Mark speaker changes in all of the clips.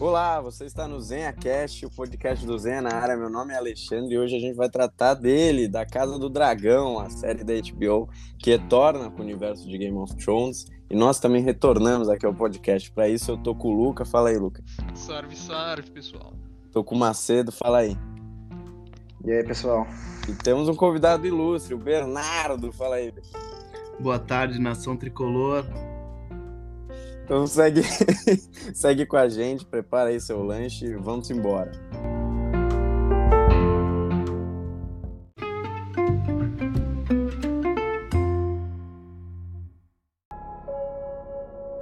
Speaker 1: Olá, você está no ZenhaCast, o podcast do Zen na área. Meu nome é Alexandre e hoje a gente vai tratar dele, da Casa do Dragão, a série da HBO que retorna com o universo de Game of Thrones. E nós também retornamos aqui ao podcast. Para isso eu tô com o Luca. Fala aí, Luca.
Speaker 2: Salve, salve, pessoal.
Speaker 1: Tô com o Macedo. Fala aí.
Speaker 3: E aí, pessoal?
Speaker 1: E temos um convidado ilustre, o Bernardo. Fala aí.
Speaker 4: Boa tarde, nação tricolor.
Speaker 1: Então segue, segue com a gente, prepara aí seu lanche e vamos embora.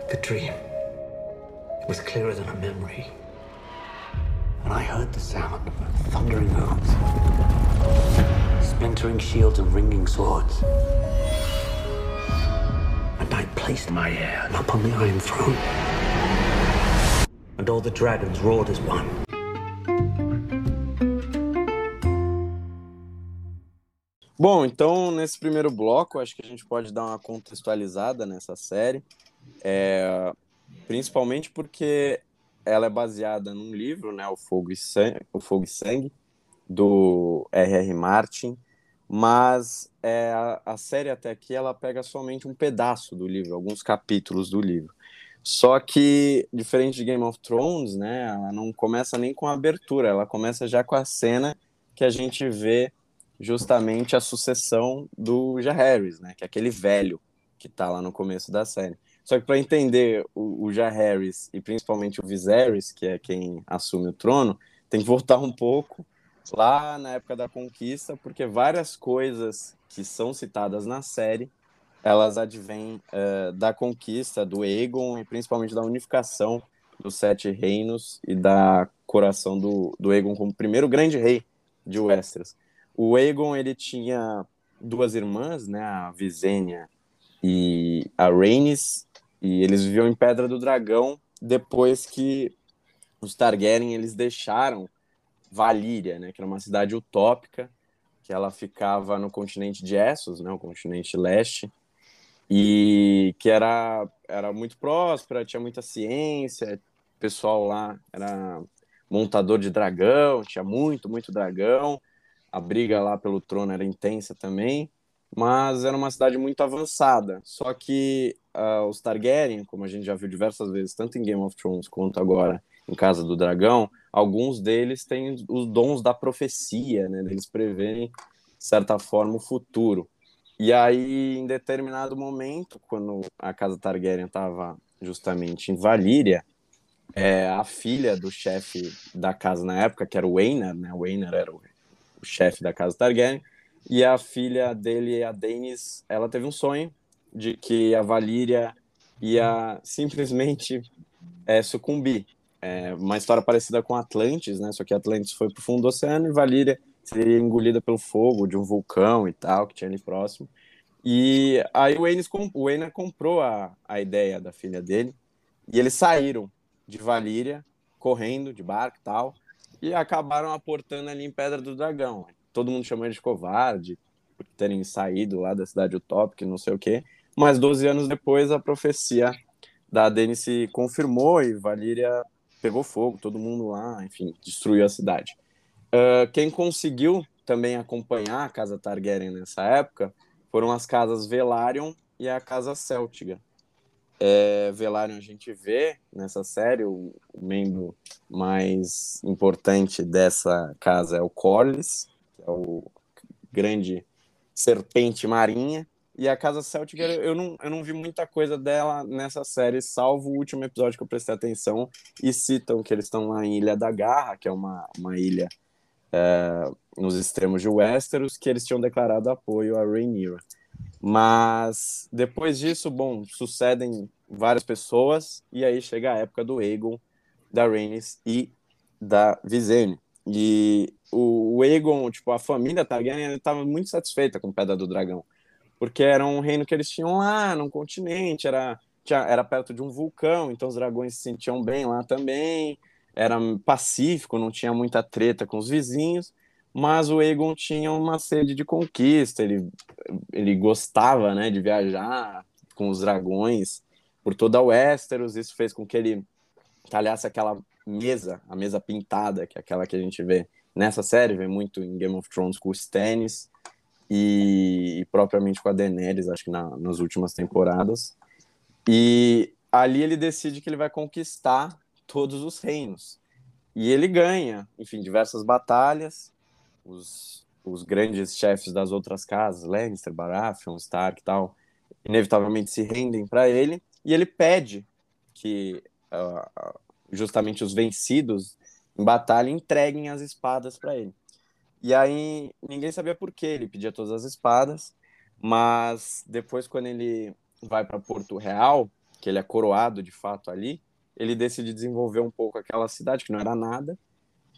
Speaker 5: The dream. Was clearer than a memory. And I heard the sound of thundering hooves, splintering shields and ringing swords. Placed my heir upon the Iron Throne. And all the dragons roared as one.
Speaker 1: Bom, então nesse primeiro bloco, acho que a gente pode dar uma contextualizada nessa série, é, principalmente porque ela é baseada num livro, né, o Fogo e Sangue, o Fogo e Sangue do R.R. Martin, mas é, a, a, série até aqui ela pega somente um pedaço do livro, alguns capítulos do livro. Só que, diferente de Game of Thrones, né, ela não começa nem com a abertura, ela começa já com a cena que a gente vê justamente a sucessão do Jaehaerys, né, que é aquele velho que está lá no começo da série. Só que para entender o, o e principalmente o Viserys, que é quem assume o trono, tem que voltar um pouco lá na época da conquista, porque várias coisas que são citadas na série, elas advêm uh, da conquista do Aegon e principalmente da unificação dos Sete Reinos e da coração do, do Aegon como primeiro grande rei de Westeros. O Aegon, ele tinha duas irmãs, né, a Visenya e a Rhaenys, e eles viviam em Pedra do Dragão depois que os Targaryen eles deixaram Valíria, né, que era uma cidade utópica, que ela ficava no continente de Essos, né, o continente leste, e que era, era muito próspera, tinha muita ciência, o pessoal lá era montador de dragão, tinha muito, muito dragão, a briga lá pelo trono era intensa também, mas era uma cidade muito avançada. Só que uh, os Targaryen, como a gente já viu diversas vezes, tanto em Game of Thrones quanto agora em Casa do Dragão, alguns deles têm os dons da profecia, né? Eles preveem, de certa forma, o futuro. E aí, em determinado momento, quando a Casa Targaryen estava justamente em Valíria, é, a filha do chefe da casa na época, que era o Wainer, né? O Wainer era o, o chefe da Casa Targaryen, e a filha dele, a Daenerys, ela teve um sonho de que a Valíria ia simplesmente é, sucumbir. É uma história parecida com Atlantis, né? Só que Atlantis foi para o fundo do oceano e Valíria seria engolida pelo fogo de um vulcão e tal, que tinha ali próximo. E aí o Enes, o Ener comprou a, a ideia da filha dele e eles saíram de Valíria, correndo de barco e tal, e acabaram aportando ali em Pedra do Dragão todo mundo chamou ele de covarde por terem saído lá da cidade utópica, não sei o quê. Mas 12 anos depois, a profecia da Dany se confirmou e Valíria pegou fogo, todo mundo lá, enfim, destruiu a cidade. Uh, quem conseguiu também acompanhar a casa Targaryen nessa época foram as casas Velaryon e a casa Celtiga. É, Velaryon a gente vê nessa série, o, o membro mais importante dessa casa é o Corlys, é o grande serpente marinha. E a Casa Celtic, eu não, eu não vi muita coisa dela nessa série, salvo o último episódio que eu prestei atenção, e citam que eles estão lá em Ilha da Garra, que é uma, uma ilha é, nos extremos de Westeros, que eles tinham declarado apoio a Rhaenyra. Mas depois disso, bom, sucedem várias pessoas, e aí chega a época do Aegon, da Rhaenys e da Visenya. E o, o Aegon, tipo, a família Targaryen estava muito satisfeita com Pedra do Dragão, porque era um reino que eles tinham lá, num continente, era, tinha, era perto de um vulcão, então os dragões se sentiam bem lá também, era pacífico, não tinha muita treta com os vizinhos, mas o Aegon tinha uma sede de conquista, ele, ele gostava, né, de viajar com os dragões por toda Westeros, isso fez com que ele talhasse aquela mesa, a mesa pintada, que é aquela que a gente vê nessa série, vê muito em Game of Thrones com o Stannis e, propriamente com a Daenerys, acho que na, nas últimas temporadas. E ali ele decide que ele vai conquistar todos os reinos. E ele ganha, enfim, diversas batalhas. Os, os grandes chefes das outras casas, Lannister, Baratheon, Stark e tal, inevitavelmente se rendem para ele. E ele pede que uh, justamente os vencidos em batalha entreguem as espadas para ele. E aí ninguém sabia por que ele pedia todas as espadas, mas depois quando ele vai para Porto Real, que ele é coroado de fato ali, ele decide desenvolver um pouco aquela cidade que não era nada,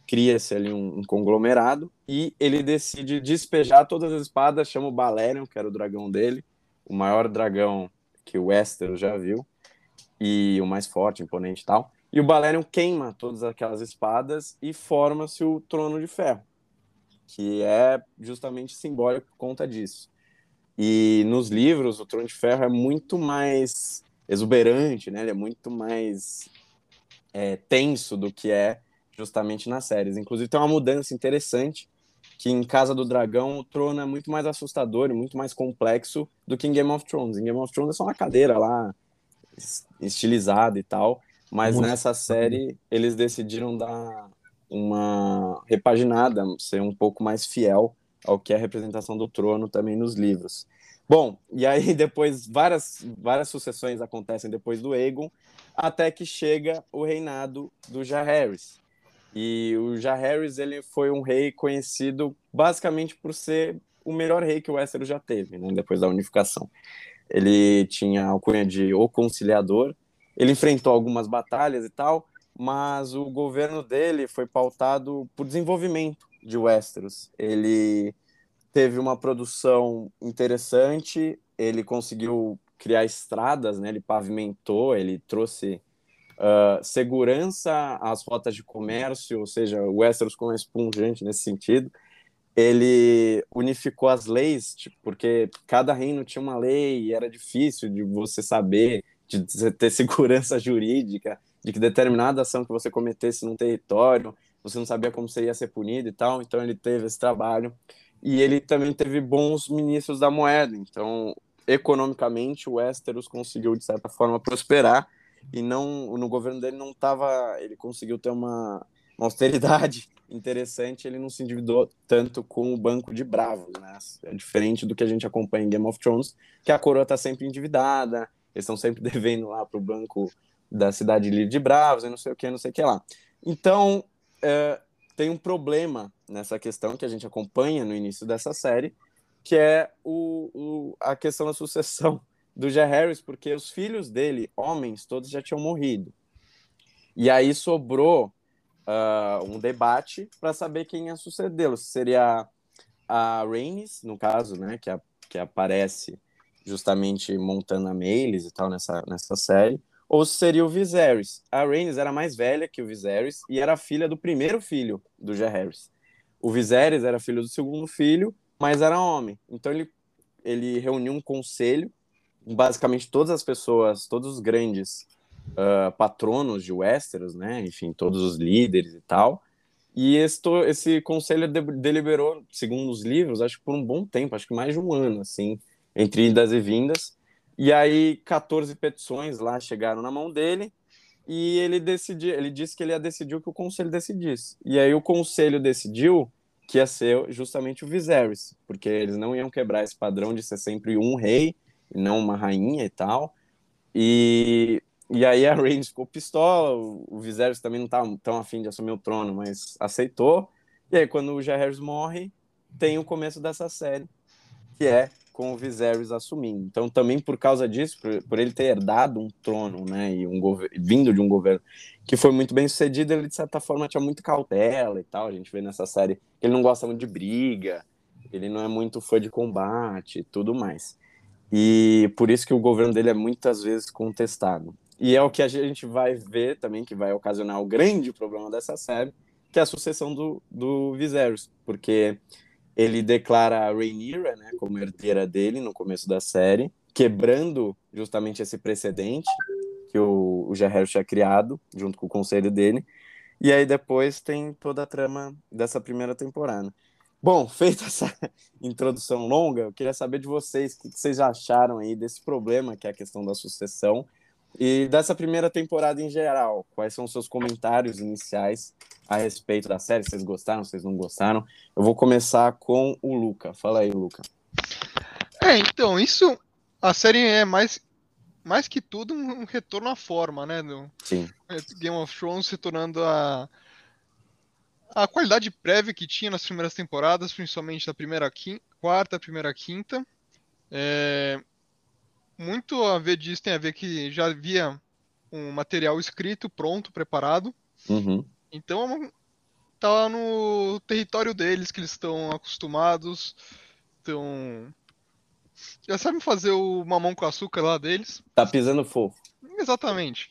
Speaker 1: cria-se ali um, um, conglomerado e ele decide despejar todas as espadas, chama o Balerion, que era o dragão dele, o maior dragão que o Westeros já viu e o mais forte, imponente e tal. E o Balerion queima todas aquelas espadas e forma-se o Trono de Ferro, que é justamente simbólico por conta disso. E nos livros, o Trono de Ferro é muito mais exuberante, né? Ele é muito mais é, tenso do que é justamente nas séries. Inclusive tem uma mudança interessante que em Casa do Dragão o trono é muito mais assustador e muito mais complexo do que em Game of Thrones. Em Game of Thrones é só uma cadeira lá estilizada e tal, mas muito nessa série eles decidiram dar uma repaginada, ser um pouco mais fiel ao que é a representação do trono também nos livros. Bom, e aí depois várias, várias sucessões acontecem depois do Aegon, até que chega o reinado do Jaehaerys. E o Jaehaerys ele foi um rei conhecido basicamente por ser o melhor rei que o Westeros já teve, né, depois da unificação. Ele tinha a alcunha de O Conciliador, ele enfrentou algumas batalhas e tal, mas o governo dele foi pautado por desenvolvimento de Westeros. Ele teve uma produção interessante, ele conseguiu criar estradas, né? ele pavimentou, ele trouxe uh, segurança às rotas de comércio, ou seja, o Westeros como esponjante nesse sentido. Ele unificou as leis, tipo, porque cada reino tinha uma lei e era difícil de você saber, de ter segurança jurídica, de que determinada ação que você cometesse num território, você não sabia como você ia ser punido e tal. Então ele teve esse trabalho e ele também teve bons ministros da moeda. Então, economicamente, o Westeros conseguiu, de certa forma, prosperar e não no governo dele não estava. Ele conseguiu ter uma, uma, austeridade interessante, ele não se endividou tanto com o Banco de Bravos. Né? É diferente do que a gente acompanha em Game of Thrones, que a coroa está sempre endividada, eles estão sempre devendo lá para o banco da cidade de Bravos e não sei o que, não sei o que lá. Então, é, tem um problema nessa questão que a gente acompanha no início dessa série, que é o, o a questão da sucessão do J. Harris, porque os filhos dele, homens, todos já tinham morrido. E aí sobrou uh, um debate para saber quem ia sucedê-lo. Seria a Rhaenys, no caso, né, que, a, que aparece justamente montando a Mailis e tal nessa, nessa série, ou seria o Viserys. A Rhaenys era mais velha que o Viserys e era filha do primeiro filho do Jaehaerys. O Viserys era filho do segundo filho, mas era homem. Então ele, ele reuniu um conselho, basicamente todas as pessoas, todos os grandes uh, patronos de Westeros, né? Enfim, todos os líderes e tal. E esse, esse conselho deliberou, segundo os livros, acho que por um bom tempo, acho que mais de um ano, assim, entre idas e vindas e aí 14 petições lá chegaram na mão dele e ele decidiu, ele disse que ele ia decidir o que o conselho decidisse. E aí o conselho decidiu que ia ser justamente o Viserys, porque eles não iam quebrar esse padrão de ser sempre um rei e não uma rainha e tal. E, e aí a Rhaenys ficou pistola, o, Viserys também não estava tão afim de assumir o trono, mas aceitou. E aí quando o Jaehaerys morre, tem o começo dessa série, que é com o Viserys assumindo. Então, também por causa disso, por, por ele ter herdado um trono, né, e um vindo de um governo que foi muito bem sucedido, ele de certa forma tinha muita cautela e tal. A gente vê nessa série que ele não gosta muito de briga, ele não é muito fã de combate e tudo mais. E por isso que o governo dele é muitas vezes contestado. E é o que a gente vai ver também, que vai ocasionar o grande problema dessa série, que é a sucessão do, do Viserys, porque ele declara a Rhaenyra né, como herdeira dele no começo da série, quebrando justamente esse precedente que o, o Jaehaerys tinha criado, junto com o conselho dele. E aí depois tem toda a trama dessa primeira temporada. Bom, feita essa introdução longa, eu queria saber de vocês o que vocês acharam aí desse problema, que é a questão da sucessão, e dessa primeira temporada em geral. Quais são os seus comentários iniciais a respeito da série? Vocês gostaram, vocês não gostaram? Eu vou começar com o Luca. Fala aí, Luca.
Speaker 2: É, então, isso. A série é mais, mais que tudo um retorno à forma, né? Do
Speaker 1: Sim.
Speaker 2: Game of Thrones se tornando a. A qualidade prévia que tinha nas primeiras temporadas, principalmente da primeira quinta, quarta, primeira quinta. É, muito a ver disso tem a ver que já havia um material escrito, pronto, preparado.
Speaker 1: Uhum.
Speaker 2: Então tá no território deles que eles estão acostumados. Então. Já sabem fazer o mamão com açúcar lá deles.
Speaker 1: Tá pisando fofo.
Speaker 2: Exatamente.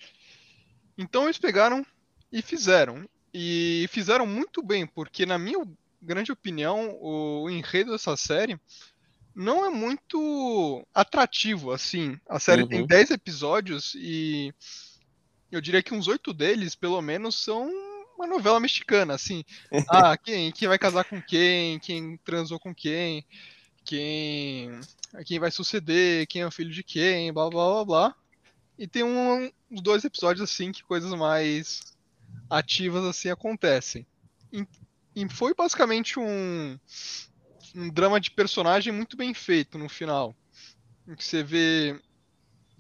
Speaker 2: Então eles pegaram e fizeram. E fizeram muito bem, porque na minha grande opinião, o enredo dessa série não é muito atrativo, assim. A série
Speaker 1: Uhum.
Speaker 2: tem 10 episódios e eu diria que uns oito deles, pelo menos, são uma novela mexicana, assim. Ah, quem, quem vai casar com quem, quem transou com quem, quem, quem vai suceder, quem é o filho de quem, blá blá blá blá. E tem um, uns dois episódios assim que coisas mais ativas assim acontecem. E, e foi basicamente um, um drama de personagem muito bem feito no final. Em que você vê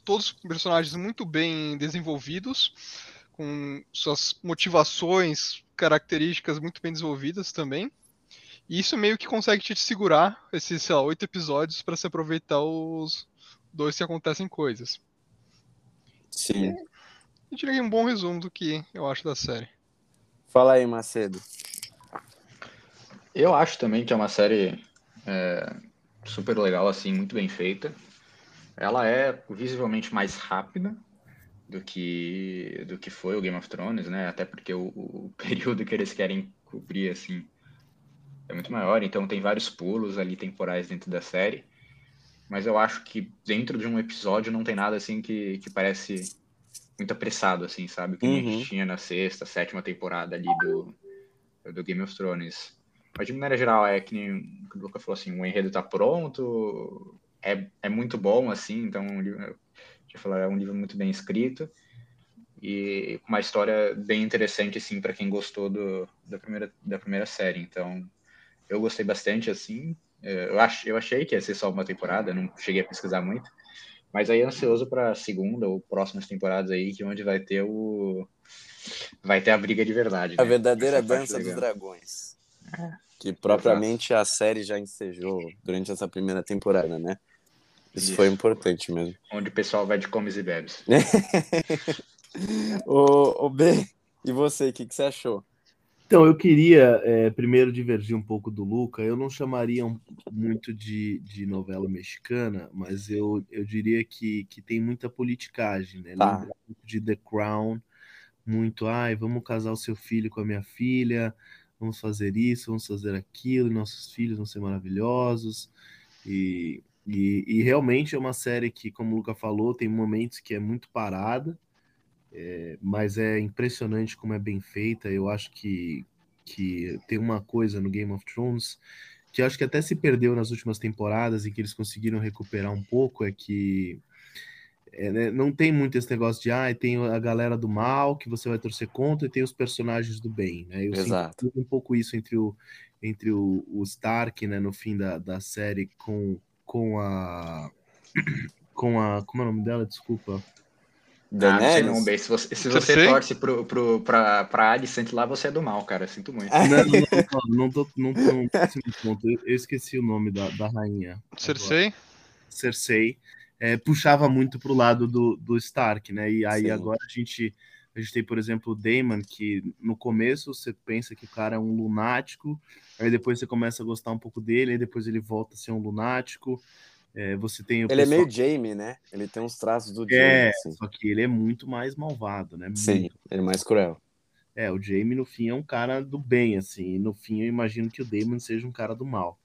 Speaker 2: todos os personagens muito bem desenvolvidos, com suas motivações, características muito bem desenvolvidas também. E isso meio que consegue te segurar esses, sei lá, oito episódios para se aproveitar os dois que acontecem coisas.
Speaker 1: Sim.
Speaker 2: Eu é um bom resumo do que eu acho da série.
Speaker 1: Fala aí, Macedo.
Speaker 3: Eu acho também que é uma série é, super legal, assim, muito bem feita. Ela é visivelmente mais rápida do que, do que foi o Game of Thrones, né? Até porque o, o período que eles querem cobrir, assim, é muito maior. Então tem vários pulos ali temporais dentro da série. Mas eu acho que dentro de um episódio não tem nada, assim, que, que parece muito apressado, assim, sabe? Que nem a
Speaker 1: Uhum.
Speaker 3: gente tinha na sexta, sétima temporada ali do, do Game of Thrones. Mas de maneira geral, é que nem o Luca falou assim, o enredo tá pronto, é, é muito bom, assim, então já falou, é um livro muito bem escrito e com uma história bem interessante, assim, para quem gostou do, da, primeira, da primeira série. Então, eu gostei bastante, assim. É, Eu, ach, eu achei que ia ser só uma temporada, não cheguei a pesquisar muito. Mas aí ansioso para segunda ou próximas temporadas aí, que é onde vai ter o vai ter a briga de verdade.
Speaker 1: A
Speaker 3: né?
Speaker 1: verdadeira
Speaker 3: é a
Speaker 1: dança dos dragões. Que propriamente a série já ensejou durante essa primeira temporada, né? Isso,
Speaker 3: Isso.
Speaker 1: foi importante mesmo.
Speaker 3: Onde o pessoal vai de comes e bebes.
Speaker 1: ô, ô B, e você, o que, que você achou?
Speaker 4: Então, eu queria é, primeiro divergir um pouco do Luca. Eu não chamaria um- muito de, de novela mexicana, mas eu, eu diria que, que tem muita politicagem, né?
Speaker 1: Tá.
Speaker 4: Lembra muito de The Crown, muito, ai, vamos casar o seu filho com a minha filha, vamos fazer isso, vamos fazer aquilo, e nossos filhos vão ser maravilhosos. E, e, e realmente é uma série que, como o Luca falou, tem momentos que é muito parada, é, mas é impressionante como é bem feita. Eu acho que, que tem uma coisa no Game of Thrones que acho que até se perdeu nas últimas temporadas e que eles conseguiram recuperar um pouco, é que é, né, não tem muito esse negócio de ah, tem a galera do mal que você vai torcer contra e tem os personagens do bem. Né? Eu
Speaker 1: Exato.
Speaker 4: sinto um pouco isso entre o, entre o, o Stark, né, no fim da, da série, com, com a. Com a. Como é o nome dela? Desculpa.
Speaker 3: Ah, não não, Bey. Se você, se
Speaker 2: Você
Speaker 3: torce pro, pro, pra, pra Alicent lá, você é do mal, cara. Sinto muito.
Speaker 4: Não, não, não, não tô, não tô nesse ponto. Eu, eu esqueci o nome da, da rainha. agora.
Speaker 2: Cersei?
Speaker 4: Cersei, é, puxava muito pro lado do, do Stark, né? E aí
Speaker 1: Sim.
Speaker 4: agora a gente, a gente tem, por exemplo, o Daemon, que no começo você pensa que o cara é um lunático, aí depois você começa a gostar um pouco dele, aí depois ele volta a ser um lunático. É, você tem o
Speaker 1: Ele é
Speaker 4: pessoal-
Speaker 1: meio Jamie, né? Ele tem uns traços do Jamie,
Speaker 4: É,
Speaker 1: assim.
Speaker 4: só que ele é muito mais malvado, né?
Speaker 1: Sim,
Speaker 4: Muito.
Speaker 1: ele é mais cruel.
Speaker 4: É, o Jaime no fim é um cara do bem, assim, e no fim eu imagino que o Damon seja um cara do mal.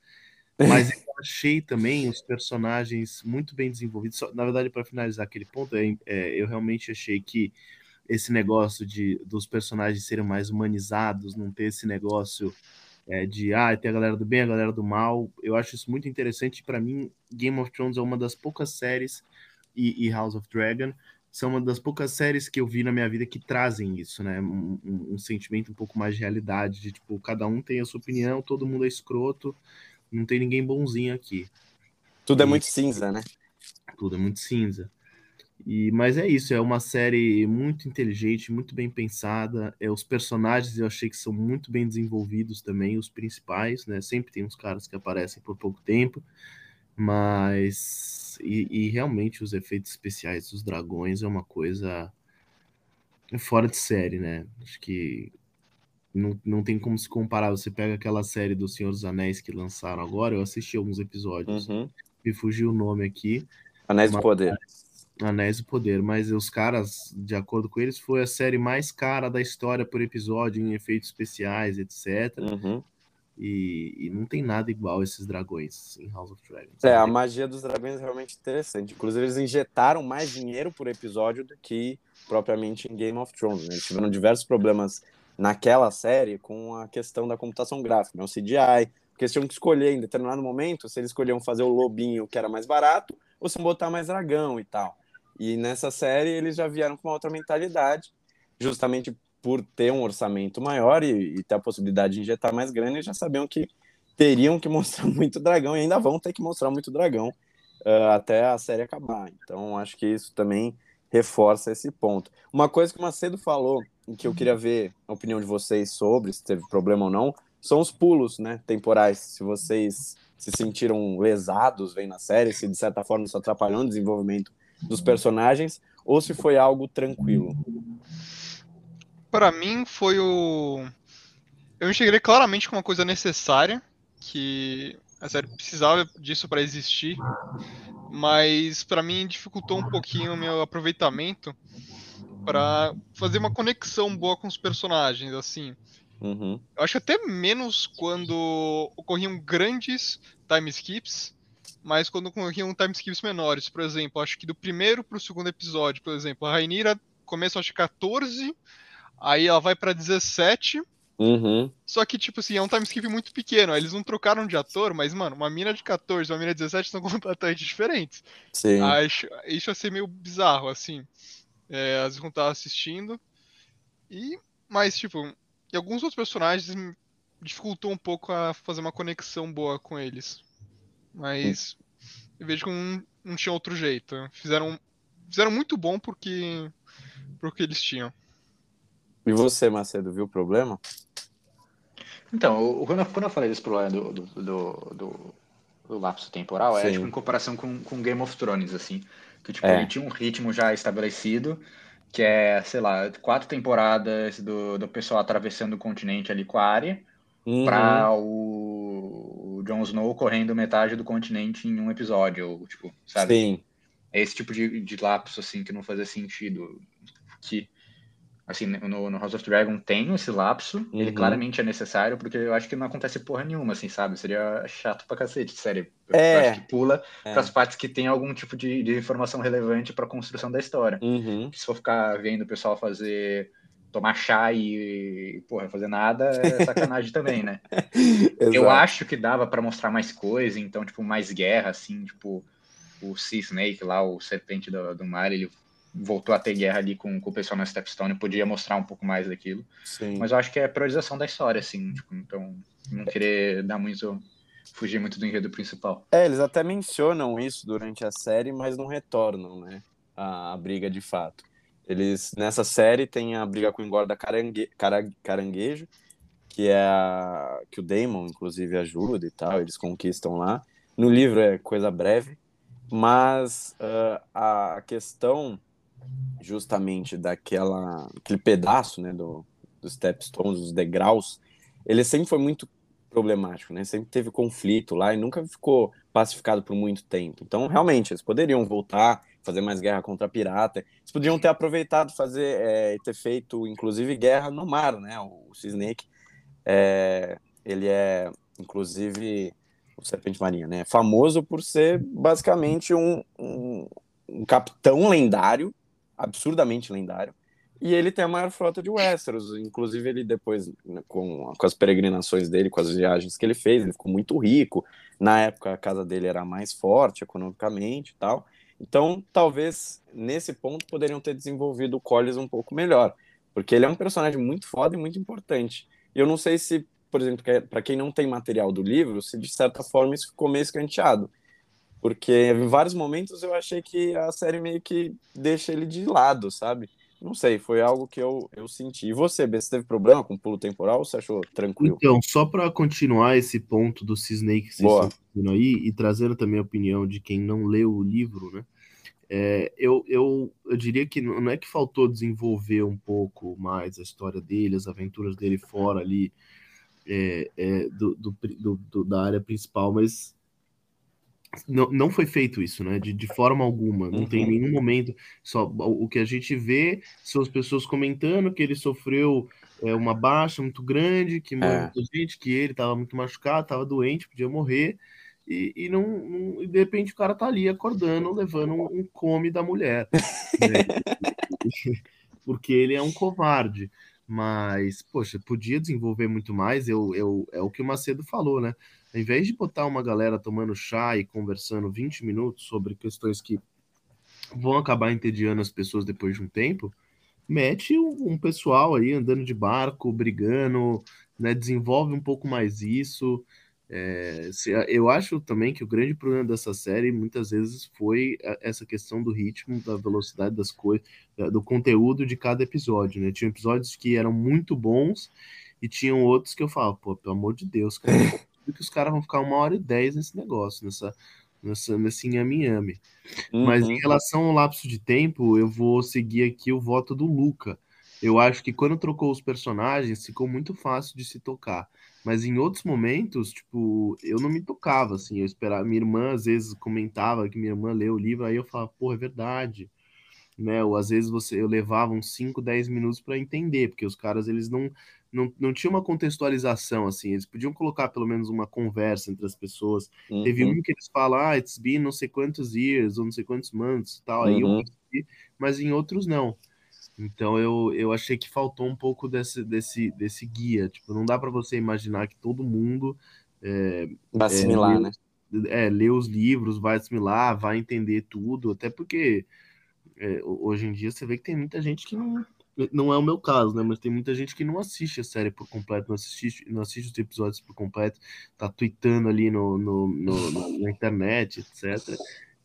Speaker 4: Mas eu achei também os personagens muito bem desenvolvidos. Só- na verdade, para finalizar aquele ponto, é, é, eu realmente achei que esse negócio de dos personagens serem mais humanizados, não ter esse negócio é, de ah, tem a galera do bem, a galera do mal. Eu acho isso muito interessante. Para mim, Game of Thrones é uma das poucas séries e, e, House of Dragon são uma das poucas séries que eu vi na minha vida que trazem isso, né? Um, um, um sentimento um pouco mais de realidade, de tipo, cada um tem a sua opinião, todo mundo é escroto, não tem ninguém bonzinho aqui.
Speaker 1: Tudo é e, é muito cinza, né?
Speaker 4: Tudo é muito cinza. E, mas é isso, é uma série muito inteligente, muito bem pensada. É, os personagens eu achei que são muito bem desenvolvidos também, os principais, né? Sempre tem uns caras que aparecem por pouco tempo, mas. E, e realmente os efeitos especiais dos dragões é uma coisa fora de série, né? Acho que não, não tem como se comparar. Você pega aquela série do Senhor dos Anéis que lançaram agora, eu assisti alguns episódios,
Speaker 1: uhum.
Speaker 4: me fugiu o nome aqui.
Speaker 1: Anéis do Poder.
Speaker 4: Anéis do Poder, mas os caras, de acordo com eles, foi a série mais cara da história por episódio, em efeitos especiais, etc.
Speaker 1: Uhum.
Speaker 4: E, e, não tem nada igual esses dragões em House of Dragons.
Speaker 1: É, a magia dos dragões é realmente interessante. Inclusive, eles injetaram mais dinheiro por episódio do que propriamente em Game of Thrones. Né? Eles tiveram diversos problemas naquela série com a questão da computação gráfica, né? o CGI, porque eles tinham que escolher em determinado momento se eles escolhiam fazer o lobinho que era mais barato ou se botar mais dragão e tal. E nessa série eles já vieram com uma outra mentalidade, justamente por ter um orçamento maior e, e ter a possibilidade de injetar mais grana, eles já sabiam que teriam que mostrar muito dragão e ainda vão ter que mostrar muito dragão uh, até a série acabar. Então acho que isso também reforça esse ponto. Uma coisa que o Macedo falou, que eu queria ver a opinião de vocês sobre, se teve problema ou não, são os pulos né, temporais. Se vocês se sentiram lesados vendo a série, se de certa forma isso atrapalhou o desenvolvimento dos personagens, ou se foi algo tranquilo.
Speaker 2: Para mim foi o. Eu enxerguei claramente como uma coisa necessária, que a série precisava disso para existir, mas para mim dificultou um pouquinho o meu aproveitamento para fazer uma conexão boa com os personagens, assim.
Speaker 1: Uhum.
Speaker 2: Eu acho até menos quando ocorriam grandes time skips, mas quando ocorriam time skips menores. Por exemplo, acho que do primeiro pro segundo episódio, por exemplo, a Rainira começa acho 14, aí ela vai para 17.
Speaker 1: Uhum.
Speaker 2: Só que, tipo assim, é um time skip muito pequeno. Eles não trocaram de ator, mas, mano, uma mina de 14 e uma mina de 17 são completamente diferentes.
Speaker 1: Sim.
Speaker 2: Acho, isso ia ser meio bizarro, assim. É, às vezes não tava assistindo. E, mas, tipo, e alguns outros personagens dificultou um pouco a fazer uma conexão boa com eles. Mas eu vejo que não, não tinha outro jeito. Fizeram, fizeram muito bom porque, porque eles tinham.
Speaker 1: E você, Macedo, viu o problema?
Speaker 3: Então, quando eu, quando eu falei desse problema do, do, do, do, do lapso temporal, é, Sim. é tipo em comparação com, com Game of Thrones, assim. Que tipo, é. ele tinha um ritmo já estabelecido, que é, sei lá, quatro temporadas do, do pessoal atravessando o continente ali com a área, uhum. para o, o Jon Snow correndo metade do continente em um episódio, ou, tipo, sabe?
Speaker 1: Sim.
Speaker 3: É esse tipo de, de lapso, assim, que não fazia sentido. Que, assim, no, no House of Dragon tem esse lapso, uhum. ele claramente é necessário, porque eu acho que não acontece porra nenhuma, assim, sabe? Seria chato pra cacete, sério.
Speaker 1: É.
Speaker 3: Eu acho que pula é. pras partes que tem algum tipo de, de informação relevante pra construção da história.
Speaker 1: Uhum.
Speaker 3: Se for ficar vendo o pessoal fazer tomar chá e, porra, fazer nada é sacanagem também, né? Eu acho que dava para mostrar mais coisa, então, tipo, mais guerra, assim, tipo, o Sea Snake lá, o serpente do, do mar, ele voltou a ter guerra ali com, com o pessoal na Stepstone, podia mostrar um pouco mais daquilo.
Speaker 1: Sim.
Speaker 3: Mas eu acho que é a priorização da história, assim, tipo, então, não querer dar muito fugir muito do enredo principal.
Speaker 1: É, eles até mencionam isso durante a série, mas não retornam, né? A, a briga de fato. Eles, nessa série, tem a briga com o engorda carangue, caranguejo, que é a, que o Damon, inclusive, ajuda e tal, eles conquistam lá. No livro é coisa breve, mas uh, a questão justamente daquela aquele pedaço né, do, dos stepstones, dos degraus, ele sempre foi muito problemático, né? Sempre teve conflito lá e nunca ficou pacificado por muito tempo. Então, realmente, eles poderiam voltar fazer mais guerra contra pirata. Eles podiam ter aproveitado fazer é, e ter feito, inclusive, guerra no mar, né? O, o Snake, é, ele é, inclusive, o Serpente Marinha, né? Famoso por ser basicamente um, um, um capitão lendário, absurdamente lendário. E ele tem a maior frota de Westeros. Inclusive, ele depois, né, com, com as peregrinações dele, com as viagens que ele fez, ele ficou muito rico. Na época, a casa dele era mais forte economicamente e tal. Então, talvez nesse ponto poderiam ter desenvolvido o Collis um pouco melhor, porque ele é um personagem muito foda e muito importante. Eu não sei se, por exemplo, para quem não tem material do livro, se de certa forma isso ficou meio escanteado. Porque em vários momentos eu achei que a série meio que deixa ele de lado, sabe? Não sei, foi algo que eu, eu senti. E você, B, você teve problema com o pulo temporal ou você achou tranquilo?
Speaker 4: Então, só para continuar esse ponto do Cisney que vocês estão aí e trazendo também a opinião de quem não leu o livro, né? É, eu, eu, eu diria que não é que faltou desenvolver um pouco mais a história dele, as aventuras dele fora ali é, é, do, do, do, da área principal, mas não, não foi feito isso, né? De, de forma alguma. Não uhum. tem nenhum momento. Só o que a gente vê são as pessoas comentando que ele sofreu é, uma baixa muito grande, que morreu é. muita gente, que ele estava muito machucado, estava doente, podia morrer. E, e não, não, de repente o cara tá ali acordando, levando um, um come da mulher. Né? Porque ele é um covarde. Mas, poxa, podia desenvolver muito mais. Eu, eu, é o que o Macedo falou, né? Ao invés de botar uma galera tomando chá e conversando 20 minutos sobre questões que vão acabar entediando as pessoas depois de um tempo, mete um, um pessoal aí andando de barco, brigando, né? Desenvolve um pouco mais isso. É, se, eu acho também que o grande problema dessa série muitas vezes foi essa questão do ritmo, da velocidade das coisas, do conteúdo de cada episódio, né? Tinha episódios que eram muito bons e tinham outros que eu falava, pô, pelo amor de Deus, cara, que os caras vão ficar uma hora e dez nesse negócio, nessa, nessa, nesse inhame-inhame. Uhum. Mas em uhum. relação ao lapso de tempo, eu vou seguir aqui o voto do Luca. Eu acho que quando trocou os personagens, ficou muito fácil de se tocar. Mas em outros momentos, tipo, eu não me tocava, assim, eu esperava. Minha irmã às vezes comentava que minha irmã leu o livro, aí eu falava, pô, é verdade. Né? Ou às vezes você, eu levava uns 5, 10 minutos para entender, porque os caras eles não, não, não tinha uma contextualização, assim, eles podiam colocar pelo menos uma conversa entre as pessoas. Uhum. Teve um que eles falam, ah, it's been não sei quantos years, ou não sei quantos months, tal, aí uhum. eu percebi, mas em outros não. Então eu, eu achei que faltou um pouco desse, desse, desse guia. Tipo, não dá para você imaginar que todo mundo é,
Speaker 1: vai assimilar, é,
Speaker 4: né? É, lê os livros, vai assimilar, vai entender tudo, até porque é, hoje em dia você vê que tem muita gente que não. Não é o meu caso, né? Mas tem muita gente que não assiste a série por completo, não assiste, não assiste os episódios por completo, tá tweetando ali no, no, no na internet, etc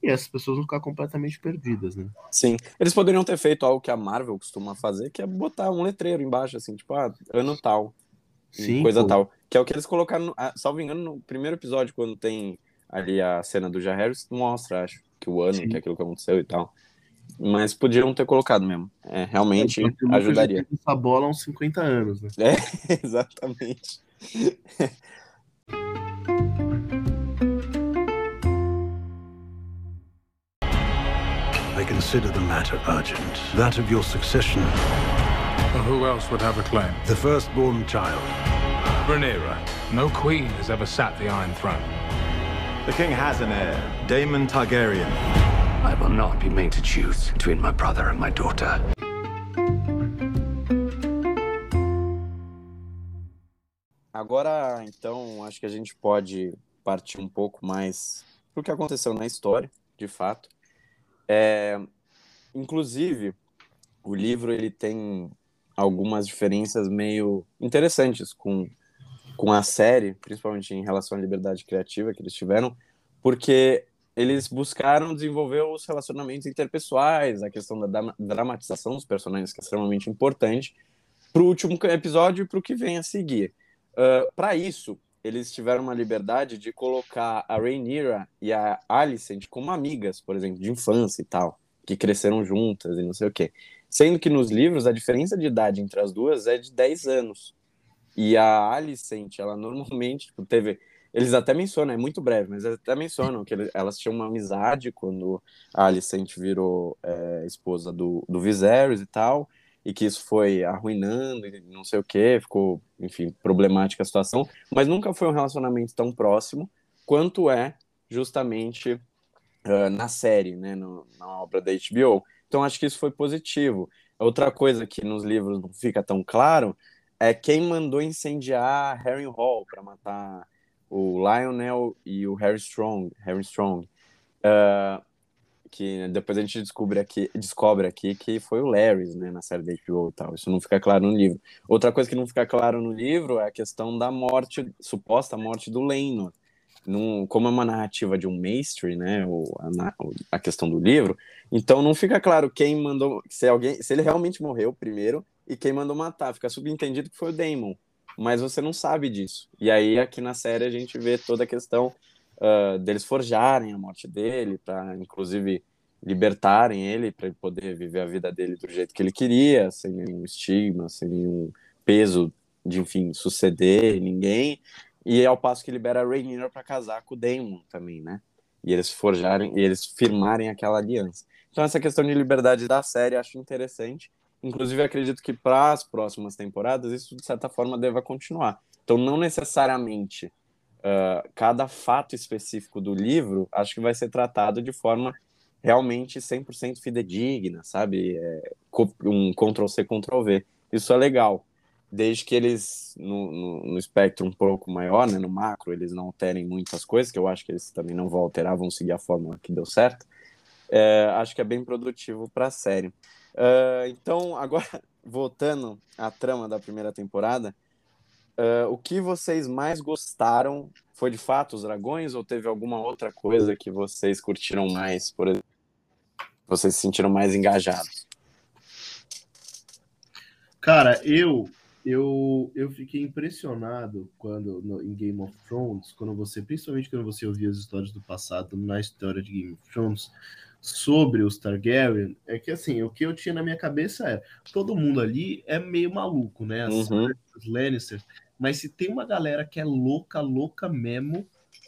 Speaker 4: e essas pessoas vão ficar completamente perdidas, né?
Speaker 1: Sim. Eles poderiam ter feito algo que a Marvel costuma fazer, que é botar um letreiro embaixo, assim, tipo, ah, ano tal. Sim, coisa pô. tal. Que é o que eles colocaram, ah, salvo engano, no primeiro episódio, quando tem ali a cena do Jar Harris, mostra, acho, que o ano, Sim. que é aquilo que aconteceu e tal. Mas podiam ter colocado mesmo. É, realmente é, ajudaria.
Speaker 4: Essa bola há uns 50 anos, né?
Speaker 1: É, exatamente.
Speaker 5: I consider the matter urgent. That of your succession.
Speaker 6: Well, who else would have a claim?
Speaker 5: The firstborn child.
Speaker 6: Rhaenyra. No queen has ever sat the Iron Throne.
Speaker 7: The king has an heir, Daemon Targaryen.
Speaker 8: I will not be made to choose between my brother and my daughter.
Speaker 1: Agora, então, acho que a gente pode partir um pouco mais para o que aconteceu na história, de fato. É, inclusive, o livro ele tem algumas diferenças meio interessantes com, com a série, principalmente em relação à liberdade criativa que eles tiveram, porque eles buscaram desenvolver os relacionamentos interpessoais, a questão da dramatização dos personagens, que é extremamente importante, para o último episódio e para o que vem a seguir. Uh, para isso, eles tiveram uma liberdade de colocar a Rhaenyra e a Alicent como amigas, por exemplo, de infância e tal, que cresceram juntas e não sei o quê. Sendo que nos livros a diferença de idade entre as duas é de 10 anos. E a Alicent, ela normalmente tipo, teve. Eles até mencionam, é muito breve, mas eles até mencionam que elas tinham uma amizade quando a Alicent virou é, esposa do, do Viserys e tal e que isso foi arruinando não sei o que, ficou, enfim, problemática a situação, mas nunca foi um relacionamento tão próximo quanto é justamente uh, na série, né, no, na obra da HBO. Então acho que isso foi positivo. Outra coisa que nos livros não fica tão claro é quem mandou incendiar Harry Hall para matar o Lionel e o Harry Strong. Harry Strong. Uh, que depois a gente descobre aqui, descobre aqui que foi o Larry, né, na série da HBO e tal. Isso não fica claro no livro. Outra coisa que não fica claro no livro é a questão da morte, suposta morte do Lenor. Num, como é uma narrativa de um mestre, né, o, a, a, questão do livro, então não fica claro quem mandou, se alguém, se ele realmente morreu primeiro e quem mandou matar, fica subentendido que foi o Damon, mas você não sabe disso. E aí aqui na série a gente vê toda a questão uh, deles forjarem a morte dele, para inclusive libertarem ele, para ele poder viver a vida dele do jeito que ele queria, sem nenhum estigma, sem nenhum peso de, enfim, suceder ninguém. E ao passo que libera a Rhaenyra para casar com o Daemon também, né? E eles forjarem, e eles firmarem aquela aliança. Então essa questão de liberdade da série acho interessante. Inclusive acredito que para as próximas temporadas isso de certa forma deva continuar. Então não necessariamente uh, cada fato específico do livro acho que vai ser tratado de forma realmente 100% fidedigna, sabe? É, um Ctrl-C, Ctrl-V. Isso é legal, desde que eles, no, no, no, espectro um pouco maior, né, no macro, eles não alterem muitas coisas, que eu acho que eles também não vão alterar, vão seguir a fórmula que deu certo. É, acho que é bem produtivo para a série. Uh, então, agora, voltando à trama da primeira temporada, Uh, o que vocês mais gostaram? Foi de fato os dragões ou teve alguma outra coisa que vocês curtiram mais, por exemplo? Vocês se sentiram mais engajados?
Speaker 4: Cara, eu eu, eu fiquei impressionado quando no, em Game of Thrones, quando você, principalmente quando você ouvia as histórias do passado na história de Game of Thrones sobre os Targaryen, é que assim, o que eu tinha na minha cabeça é todo mundo ali é meio maluco, né? As, uhum. as Lannister mas se tem uma galera que é louca, louca mesmo,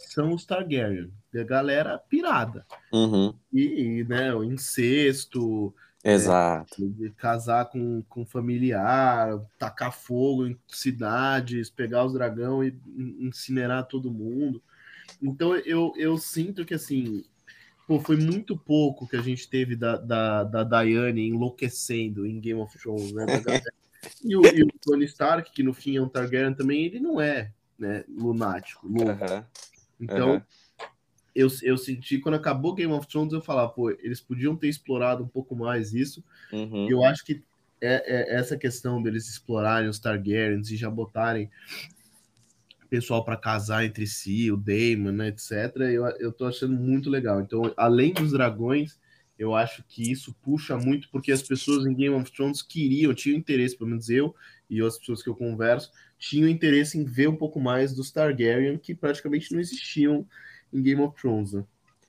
Speaker 4: são os Targaryen. A galera pirada.
Speaker 1: Uhum.
Speaker 4: E, e, né, o incesto.
Speaker 1: É, Exato.
Speaker 4: É, casar com, com familiar, tacar fogo em cidades, pegar os dragão e incinerar todo mundo. Então eu, eu sinto que assim, pô, foi muito pouco que a gente teve da, da, da Diane enlouquecendo em Game of Thrones, né? E o, e o, Tony Stark, que no fim é um Targaryen também, ele não é né, lunático, louco. Uhum. Então, uhum. Eu, eu senti, quando acabou Game of Thrones, eu falava, pô, eles podiam ter explorado um pouco mais isso.
Speaker 1: Uhum.
Speaker 4: Eu acho que é, é, essa questão deles explorarem os Targaryens e já botarem pessoal para casar entre si, o Daemon, né, etc. Eu, eu tô achando muito legal. Então, além dos dragões, eu acho que isso puxa muito porque as pessoas em Game of Thrones queriam, tinham interesse, pelo menos eu e outras pessoas que eu converso, tinham interesse em ver um pouco mais dos Targaryen que praticamente não existiam em Game of Thrones. Né?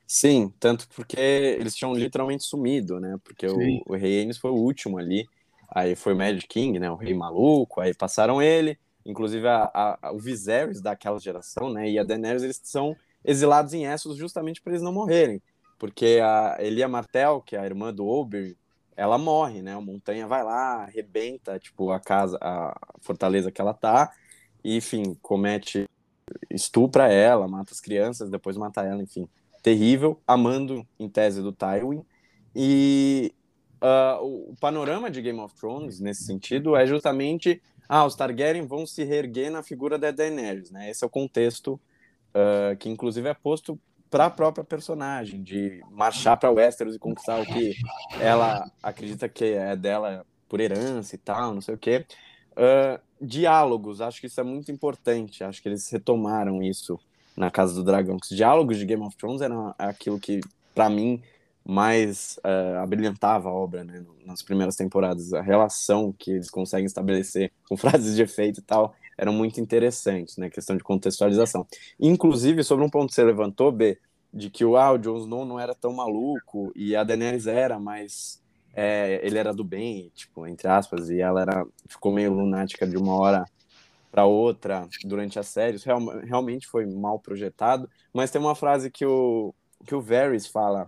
Speaker 1: Sim, tanto porque eles tinham literalmente sumido, né? Porque o, o, Rei Aenys foi o último ali, aí foi Mad King, né? O Rei Maluco, aí passaram ele, inclusive a, a, o Viserys daquela geração, né? E a Daenerys, eles são exilados em Essos justamente para eles não morrerem porque a Elia Martel, que é a irmã do Ober, ela morre, né? A montanha vai lá, arrebenta, tipo, a casa, a fortaleza que ela tá, e, enfim, comete, estupra ela, mata as crianças, depois mata ela, enfim. Terrível, amando, em tese, do Tywin. E uh, o, o panorama de Game of Thrones, nesse sentido, é justamente, ah, os Targaryen vão se reerguer na figura da Daenerys, né? Esse é o contexto uh, que, inclusive, é posto para a própria personagem, de marchar para Westeros e conquistar o que ela acredita que é dela por herança e tal, não sei o quê. Uh, diálogos, acho que isso é muito importante, acho que eles retomaram isso na Casa do Dragão. Os diálogos de Game of Thrones eram aquilo que, para mim, mais uh, abrilhantava a obra, né, nas primeiras temporadas. A relação que eles conseguem estabelecer com frases de efeito e tal eram muito interessantes, né? Questão de contextualização. Inclusive, sobre um ponto que você levantou, B, de que o, ah, o Jon Snow não era tão maluco e a Daenerys era, mas é, ele era do bem, tipo, entre aspas, e ela era, ficou meio lunática de uma hora para outra durante a série. Isso real, realmente foi mal projetado, mas tem uma frase que o, que o Varys fala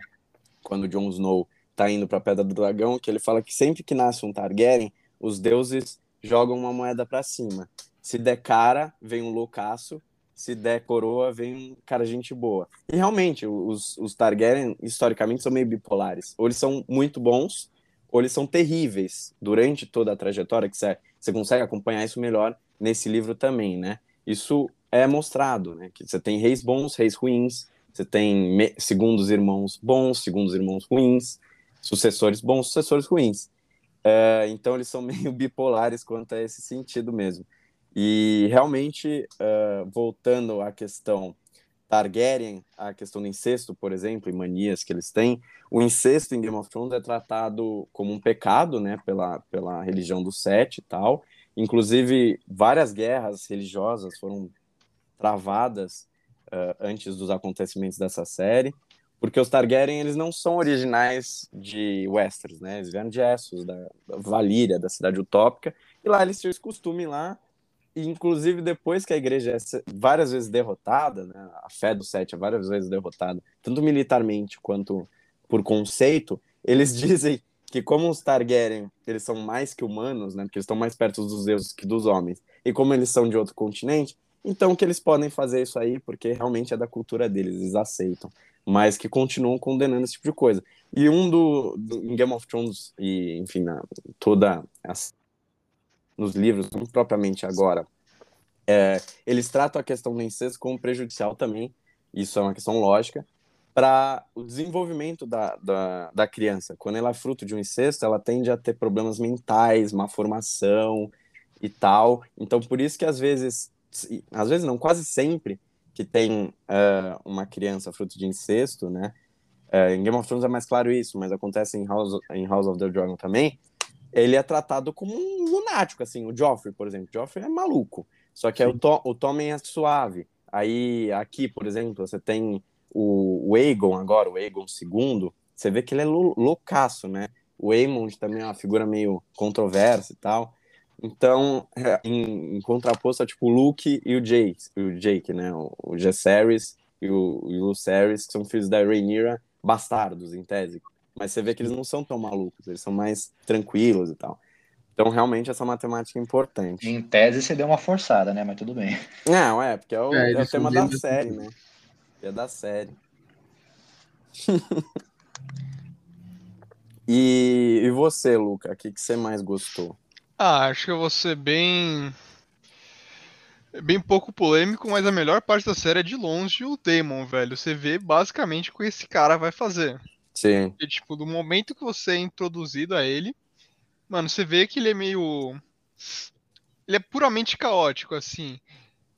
Speaker 1: quando o Jon Snow tá indo para a Pedra do Dragão, que ele fala que sempre que nasce um Targaryen, os deuses jogam uma moeda para cima. Se der cara, vem um loucaço. Se der coroa, vem um cara gente boa. E realmente, os, os Targaryen, historicamente, são meio bipolares. Ou eles são muito bons, ou eles são terríveis durante toda a trajetória, que você, você consegue acompanhar isso melhor nesse livro também, né? Isso é mostrado, né? Que você tem reis bons, reis ruins, você tem segundos irmãos bons, segundos irmãos ruins, sucessores bons, sucessores ruins. É, então eles são meio bipolares quanto a esse sentido mesmo. E realmente, é, voltando à questão Targaryen, a questão do incesto, por exemplo, e manias que eles têm, o incesto em Game of Thrones é tratado como um pecado, né, pela, pela religião do Sete e tal. Inclusive, várias guerras religiosas foram travadas uh, antes dos acontecimentos dessa série, porque os Targaryen eles não são originais de Westeros, né? Eles vieram de Essos, da, da Valíria, da cidade utópica, e lá eles tinham esse costume lá, inclusive depois que a igreja é várias vezes derrotada, né? A fé do Sete é várias vezes derrotada, tanto militarmente quanto por conceito, eles dizem que como os Targaryen, eles são mais que humanos, né? Porque eles estão mais perto dos deuses que dos homens. E como eles são de outro continente, então que eles podem fazer isso aí, porque realmente é da cultura deles, eles aceitam. Mas que continuam condenando esse tipo de coisa. E um do, do em Game of Thrones, e enfim, na, toda as, nos livros, não propriamente agora, é, eles tratam a questão do incesto como prejudicial também, isso é uma questão lógica, para o desenvolvimento da, da, da, criança. Quando ela é fruto de um incesto, ela tende a ter problemas mentais, má formação e tal. Então, por isso que às vezes, às vezes não, quase sempre que tem uh, uma criança fruto de incesto, né? Uh, em Game of Thrones é mais claro isso, mas acontece em House, em House of the Dragon também. Ele é tratado como um lunático, assim. O Joffrey, por exemplo. O Joffrey é maluco. Só que o, Tom, o Tommen é suave. Aí, aqui, por exemplo, você tem o, o Aegon agora, o Aegon II, você vê que ele é loucaço, né? O Aemond também é uma figura meio controversa e tal. Então, em, em contraposto a tipo o Luke e o Jake, o Jake, né? O, o Jaehaerys e o, e o Lucerys, que são filhos da Rhaenyra, bastardos, em tese. Mas você vê que eles não são tão malucos, eles são mais tranquilos e tal. Então, realmente, essa matemática é importante.
Speaker 3: Em tese, você deu uma forçada, né? Mas tudo bem.
Speaker 1: Não, é, porque é o, é, é o tema da série, né? É da série. e, e você, Luca, o que, que você mais gostou?
Speaker 2: Ah, acho que eu vou ser bem. Bem pouco polêmico, mas a melhor parte da série é de longe o Demon, velho. Você vê basicamente o que esse cara vai fazer.
Speaker 1: Sim.
Speaker 2: Tipo, do momento que você é introduzido a ele, mano, você vê que ele é meio. Ele é puramente caótico, assim.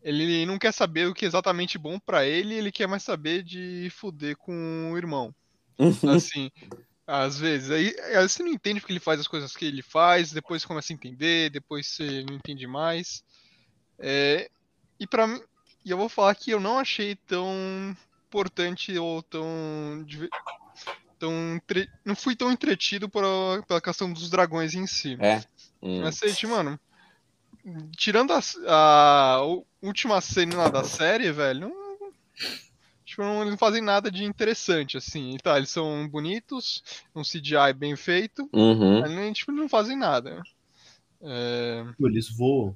Speaker 2: Ele não quer saber o que é exatamente bom para ele, ele quer mais saber de fuder com o irmão. assim, às vezes. Aí, aí você não entende porque ele faz as coisas que ele faz, depois você começa a entender, depois você não entende mais. É, e para mim, e eu vou falar que eu não achei tão importante ou tão tão entre... não fui tão entretido pela, pela questão dos dragões em si.
Speaker 1: É.
Speaker 2: Hum. Mas, gente, mano, tirando a, a, última cena da série, velho, não, tipo, não, eles não fazem nada de interessante, assim. Tá, eles são bonitos, um CGI bem feito,
Speaker 1: uhum.
Speaker 2: mas tipo, não fazem nada. É...
Speaker 4: Eles voam.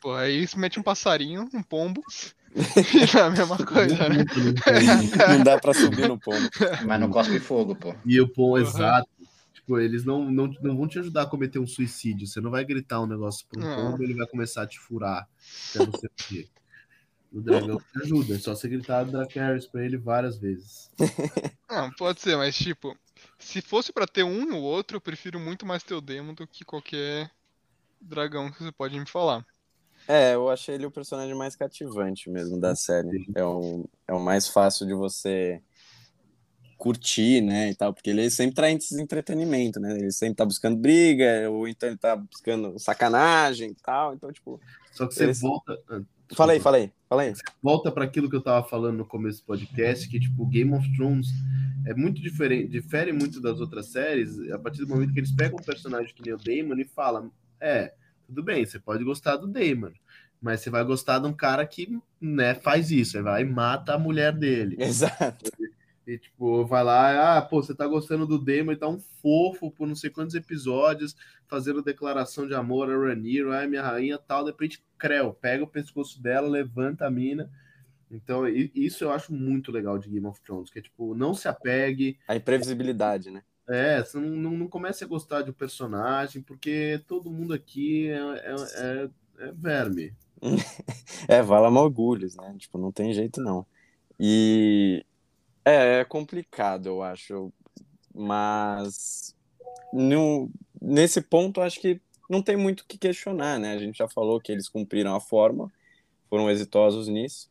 Speaker 2: Pô, aí se mete um passarinho, um pombo. é a mesma coisa, né?
Speaker 1: Não dá pra subir no pombo.
Speaker 3: Mas não cospe fogo, pô.
Speaker 4: E o pombo, uhum. exato. Tipo, eles não, não, não vão te ajudar a cometer um suicídio. Você não vai gritar um negócio pro um pombo, ele vai começar a te furar. Até você ver. O dragão te ajuda. É só você gritar Dracarys pra ele várias vezes.
Speaker 2: Não, pode ser, mas tipo, se fosse para ter um ou outro, eu prefiro muito mais ter o Demon do que qualquer dragão que você pode me falar.
Speaker 1: É, eu achei ele o personagem mais cativante mesmo da série. É o, é o mais fácil de você curtir, né, e tal, porque ele sempre traz entretenimento, né, ele sempre tá buscando briga, ou então ele tá buscando sacanagem e tal, então, tipo...
Speaker 4: Só que você ele... volta...
Speaker 1: Falei, falei, falei.
Speaker 4: Volta para aquilo que eu tava falando no começo do podcast, que, tipo, Game of Thrones é muito diferente, difere muito das outras séries, a partir do momento que eles pegam um personagem que nem o Damon e falam, é, tudo bem, você pode gostar do Damon, mas você vai gostar de um cara que, né, faz isso, você vai e mata a mulher dele.
Speaker 1: Exato.
Speaker 4: E, tipo, vai lá, ah, pô, você tá gostando do Damon e tá um fofo por não sei quantos episódios, fazendo declaração de amor a Raniro, ah, minha rainha tal, de repente, creu, pega o pescoço dela, levanta a mina. Então, isso eu acho muito legal de Game of Thrones, que é, tipo, não se apegue.
Speaker 1: A imprevisibilidade, né?
Speaker 4: É, você não, não, não comece a gostar de um personagem, porque todo mundo aqui é, é, é, é verme.
Speaker 1: é, vala orgulhos, né? Tipo, não tem jeito não. E é, é complicado, eu acho. Mas no, nesse ponto, acho que não tem muito o que questionar, né? A gente já falou que eles cumpriram a forma, foram exitosos nisso.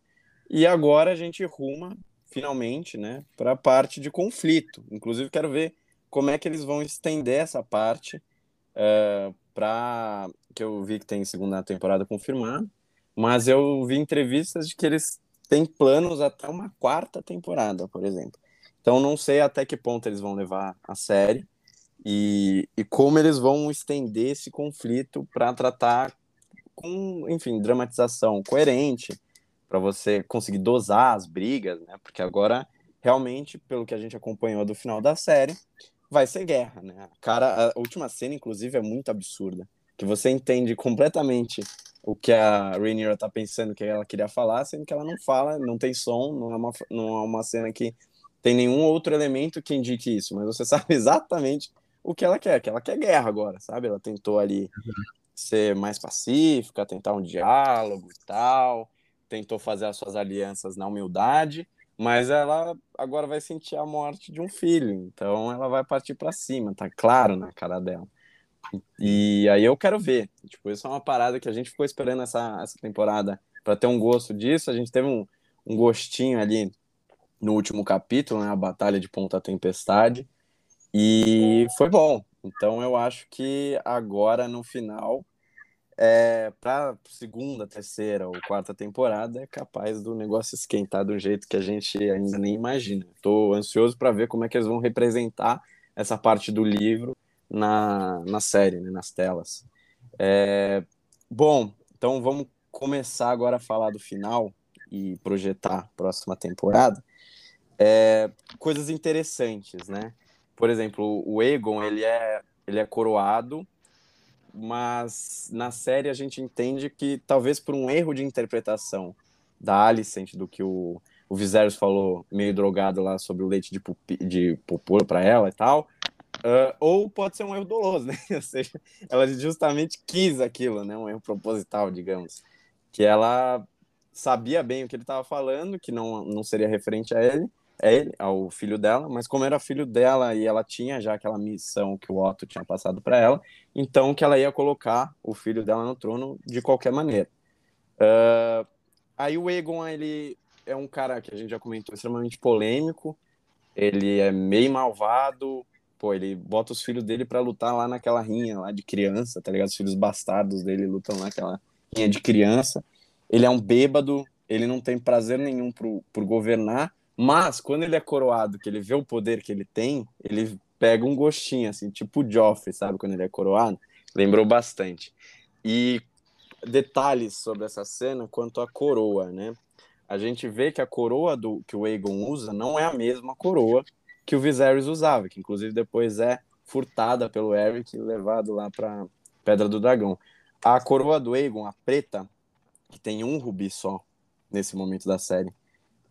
Speaker 1: E agora a gente ruma, finalmente, né, para a parte de conflito. Inclusive, quero ver como é que eles vão estender essa parte uh, eh, para que eu vi que tem segunda temporada confirmada, mas eu vi entrevistas de que eles têm planos até uma quarta temporada, por exemplo. Então não sei até que ponto eles vão levar a série e, e como eles vão estender esse conflito para tratar com, enfim, dramatização coerente, para você conseguir dosar as brigas, né? Porque agora, realmente, pelo que a gente acompanhou do final da série, vai ser guerra, né? Cara, a última cena, inclusive, é muito absurda. Que você entende completamente o que a Rhaenyra tá pensando que ela queria falar, sendo que ela não fala, não tem som, não é uma, não é uma cena que tem nenhum outro elemento que indique isso, mas você sabe exatamente o que ela quer, que ela quer guerra agora, sabe? Ela tentou ali ser mais pacífica, tentar um diálogo e tal, tentou fazer as suas alianças na humildade, mas ela agora vai sentir a morte de um filho, então ela vai partir para cima, tá claro na cara dela. E aí eu quero ver, tipo, isso é uma parada que a gente ficou esperando essa, essa temporada para ter um gosto disso, a gente teve um, um gostinho ali no último capítulo, né, a Batalha de Ponta Tempestade, e foi bom. Então eu acho que agora no final é, para segunda, terceira ou quarta temporada é capaz do negócio esquentar do jeito que a gente ainda nem imagina. Estou ansioso para ver como é que eles vão representar essa parte do livro na, na série, né, nas telas. É, bom, então vamos começar agora a falar do final e projetar a próxima temporada. É, coisas interessantes, né? Por exemplo, o Egon ele é ele é coroado mas na série a gente entende que talvez por um erro de interpretação da Alicent do que o, o Viserys falou meio drogado lá sobre o leite de, pupi, de pupila para ela e tal, uh, ou pode ser um erro doloso, né? Ou seja, ela justamente quis aquilo, né? Um erro proposital, digamos, que ela sabia bem o que ele estava falando, que não, não seria referente a ele, ele, ao filho dela, mas como era filho dela e ela tinha já aquela missão que o Otto tinha passado para ela, então que ela ia colocar o filho dela no trono de qualquer maneira. Uh, aí o Egon, ele é um cara que a gente já comentou, extremamente polêmico, ele é meio malvado, pô, ele bota os filhos dele para lutar lá naquela rinha lá de criança, tá ligado? Os filhos bastardos dele lutam naquela rinha de criança. Ele é um bêbado, ele não tem prazer nenhum por, por governar, mas, quando ele é coroado, que ele vê o poder que ele tem, ele pega um gostinho, assim, tipo o Joffrey, sabe? Quando ele é coroado. Lembrou bastante. E detalhes sobre essa cena quanto à coroa, né? A gente vê que a coroa do que o Aegon usa não é a mesma coroa que o Viserys usava, que inclusive depois é furtada pelo Eric e levado lá para Pedra do Dragão. A coroa do Aegon, a preta, que tem um rubi só nesse momento da série,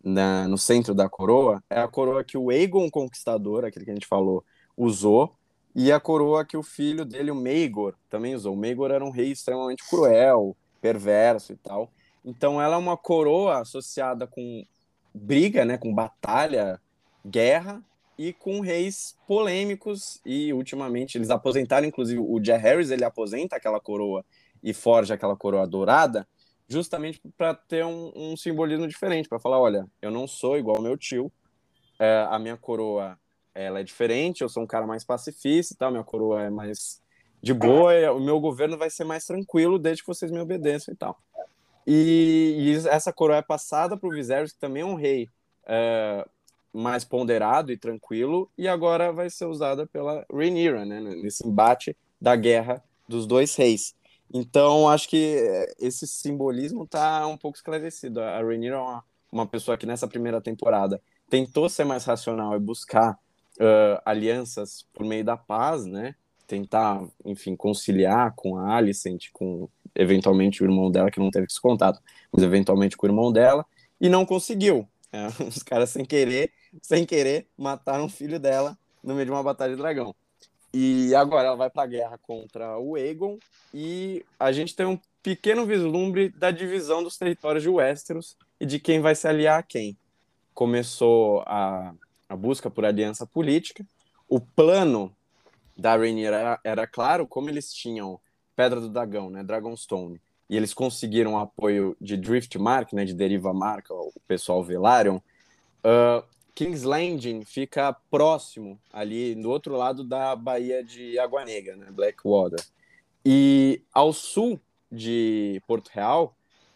Speaker 1: na, no centro da coroa é a coroa que o Aegon Conquistador, aquele que a gente falou, usou, e a coroa que o filho dele, o Maegor, também usou. O Maegor era um rei extremamente cruel, perverso e tal. Então ela é uma coroa associada com briga, né, com batalha, guerra e com reis polêmicos e ultimamente eles aposentaram inclusive o Jair Harris, ele aposenta aquela coroa e forja aquela coroa dourada justamente para ter um, um, simbolismo diferente, para falar, olha, eu não sou igual ao meu tio, é, a minha coroa ela é diferente, eu sou um cara mais pacifista e tal, minha coroa é mais de boa, o meu governo vai ser mais tranquilo desde que vocês me obedeçam e tal. E, e essa coroa é passada para o Viserys, que também é um rei é, mais ponderado e tranquilo, e agora vai ser usada pela Rhaenyra, né, nesse embate da guerra dos dois reis. Então, acho que eh, esse simbolismo está um pouco esclarecido. A Rhaenyra é uma, uma pessoa que nessa primeira temporada tentou ser mais racional e buscar uh, alianças por meio da paz, né? Tentar, enfim, conciliar com a Alicent, com eventualmente o irmão dela, que não teve esse contato, mas eventualmente com o irmão dela, e não conseguiu. É, os caras, sem querer, sem querer, mataram o filho dela no meio de uma batalha de dragão. E agora ela vai pra guerra contra o Aegon e a gente tem um pequeno vislumbre da divisão dos territórios de Westeros e de quem vai se aliar a quem. Começou a, a busca por aliança política. O plano da Rhaenyra era, era claro, como eles tinham Pedra do Dragão, né, Dragonstone, e eles conseguiram o apoio de Driftmark, né, de Deriva Marca, o pessoal Velaryon, uh, King's Landing fica próximo, ali do outro lado da Baía de Água Negra, né, Blackwater. E ao sul de Porto Real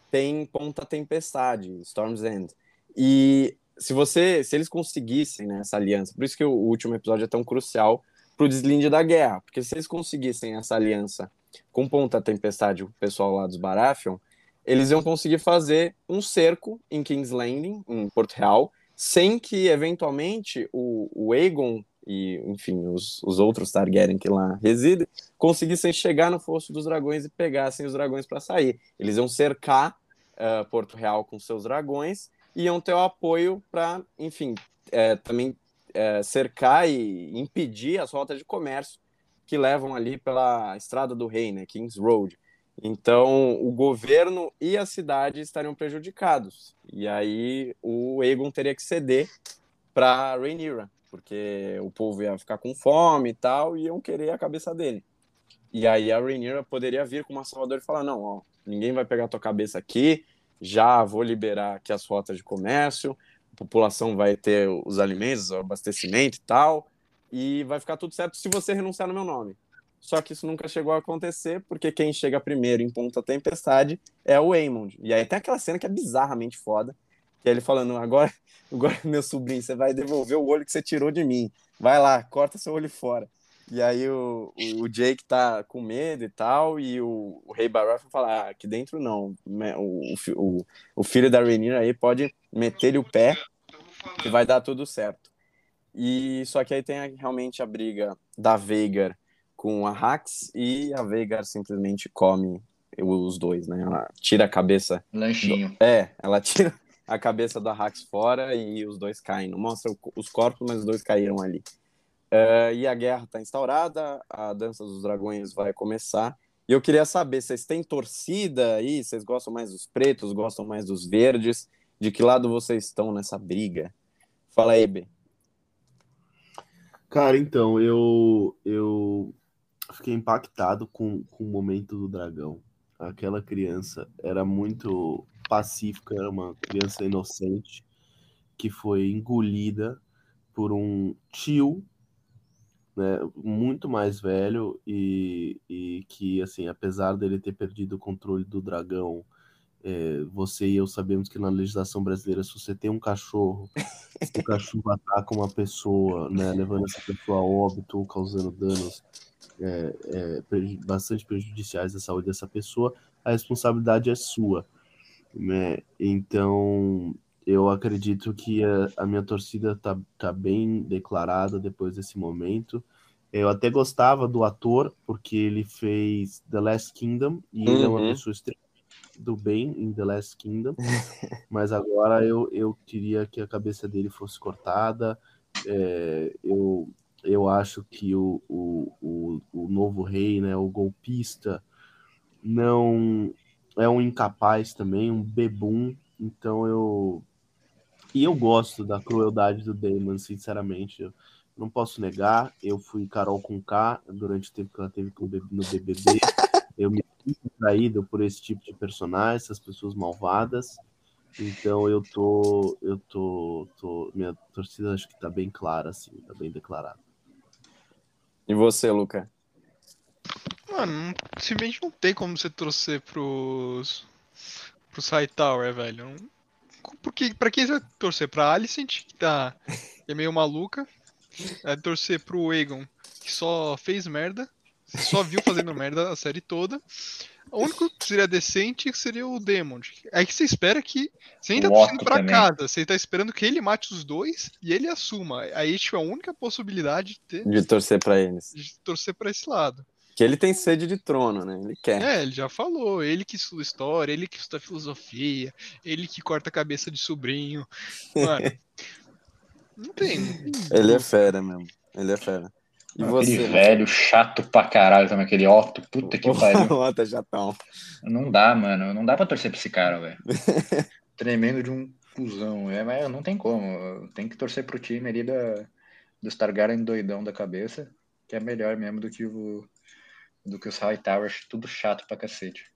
Speaker 1: tem Ponta Tempestade, Storm's End. E se você, se eles conseguissem né, essa aliança, por isso que o último episódio é tão crucial para o deslinde da guerra, porque se eles conseguissem essa aliança com Ponta Tempestade, o pessoal lá dos Baratheon, eles iam conseguir fazer um cerco em King's Landing, em Porto Real, sem que eventualmente o, o Aegon e, enfim, os, os outros Targaryen que lá residem conseguissem chegar no Fosso dos Dragões e pegassem os dragões para sair. Eles iam cercar uh, Porto Real com seus dragões e iam ter o apoio para, enfim, é, também é, cercar e impedir as rotas de comércio que levam ali pela Estrada do Rei, né, Kings Road. Então, o governo e a cidade estariam prejudicados. E aí o Aegon teria que ceder para Rhaenyra, porque o povo ia ficar com fome e tal, e iam querer a cabeça dele. E aí a Rhaenyra poderia vir com uma salvador e falar: "Não, ó, ninguém vai pegar tua cabeça aqui, já vou liberar aqui as rotas de comércio, a população vai ter os alimentos, o abastecimento e tal, e vai ficar tudo certo se você renunciar no meu nome. Só que isso nunca chegou a acontecer, porque quem chega primeiro em Ponta Tempestade é o Aemond. E aí tem aquela cena que é bizarramente foda, que é ele falando, agora, agora meu sobrinho, você vai devolver o olho que você tirou de mim. Vai lá, corta seu olho fora. E aí o, o, Jake tá com medo e tal, e o, o Rei Baratheon fala, ah, aqui dentro não. O, o, o filho da Rhaenyra aí pode meter-lhe o pé que vai dar tudo certo. E só que aí tem realmente a briga da Veigar com a Hax e a Veigar simplesmente come os dois, né? Ela tira a cabeça.
Speaker 3: Lanchinho.
Speaker 1: Do... É, ela tira a cabeça da Hax fora e os dois caem. Não mostra os corpos, mas os dois caíram ali. Uh, e a guerra está instaurada, a dança dos dragões vai começar. E eu queria saber, vocês têm torcida aí? Vocês gostam mais dos pretos, gostam mais dos verdes? De que lado vocês estão nessa briga? Fala aí, B.
Speaker 4: Cara, então, eu, eu fiquei impactado com, com o momento do dragão. Aquela criança era muito pacífica, era uma criança inocente que foi engolida por um tio né, muito mais velho e, e que, assim, apesar dele ter perdido o controle do dragão, é, você e eu sabemos que na legislação brasileira, se você tem um cachorro, se o cachorro ataca uma pessoa, né, levando essa pessoa a óbito ou causando danos é, é, bastante prejudiciais à saúde dessa pessoa, a responsabilidade é sua. Né? Então, eu acredito que a, a minha torcida tá, tá bem declarada depois desse momento. Eu até gostava do ator, porque ele fez The Last Kingdom, e uhum. ele é uma uhum. pessoa extremamente do bem em The Last Kingdom, mas agora eu, eu queria que a cabeça dele fosse cortada. É, eu, eu acho que o, o, o, o novo rei, né, o golpista, não é um incapaz também, um bebum. Então eu. E eu gosto da crueldade do Damon, sinceramente. Eu não posso negar. Eu fui Carol com K durante o tempo que ela teve no BBB. Eu me sinto traído por esse tipo de personagem, essas pessoas malvadas. Então eu tô. Eu tô. tô minha torcida acho que tá bem clara, assim, tá bem declarada.
Speaker 1: E você, Luca?
Speaker 2: Mano, simplesmente não tem como você torcer pros. pros Hightower, velho. Porque, pra quem você vai torcer? Pra Alicent, que tá. que é meio maluca. É torcer pro Aegon, que só fez merda. Só viu fazendo merda a série toda. O único que seria decente seria o Demon. Aí que você espera que. Você ainda tá indo pra também. casa. Você tá esperando que ele mate os dois e ele assuma. Aí, tipo, é a única possibilidade de ter.
Speaker 1: De torcer pra eles.
Speaker 2: De torcer pra esse lado.
Speaker 1: Que ele tem sede de trono, né? Ele quer.
Speaker 2: É, ele já falou. Ele que estuda história, ele que estuda filosofia, ele que corta a cabeça de sobrinho. Mano. não tem.
Speaker 1: Ele é fera mesmo. Ele é fera. E
Speaker 3: Aquele
Speaker 1: você?
Speaker 3: velho chato pra caralho também, aquele Otto, puta que pariu.
Speaker 1: Otto chatão.
Speaker 3: Não dá, mano. Não dá pra torcer pra esse cara, velho. Tremendo de um cuzão. É, mas não tem como. Tem que torcer pro time ali da, dos Targaryen doidão da cabeça, que é melhor mesmo do que o do que os Hightowers, tudo chato pra cacete.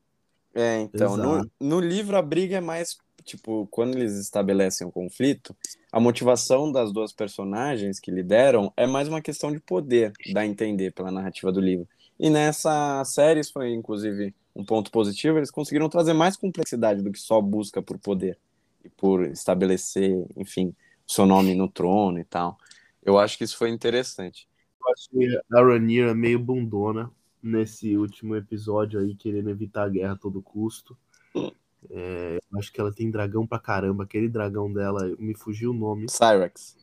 Speaker 1: É, então, no, no livro a briga é mais, tipo, quando eles estabelecem o conflito, a motivação das duas personagens que lideram é mais uma questão de poder, dá a entender pela narrativa do livro. E nessa série, isso foi inclusive um ponto positivo, eles conseguiram trazer mais complexidade do que só busca por poder e por estabelecer, enfim, seu nome no trono e tal. Eu acho que isso foi interessante.
Speaker 4: Eu achei a Rhaenyra meio bundona nesse último episódio aí, querendo evitar a guerra a todo custo. É, eu acho que ela tem dragão pra caramba. Aquele dragão dela, me fugiu o nome.
Speaker 1: Cyrex.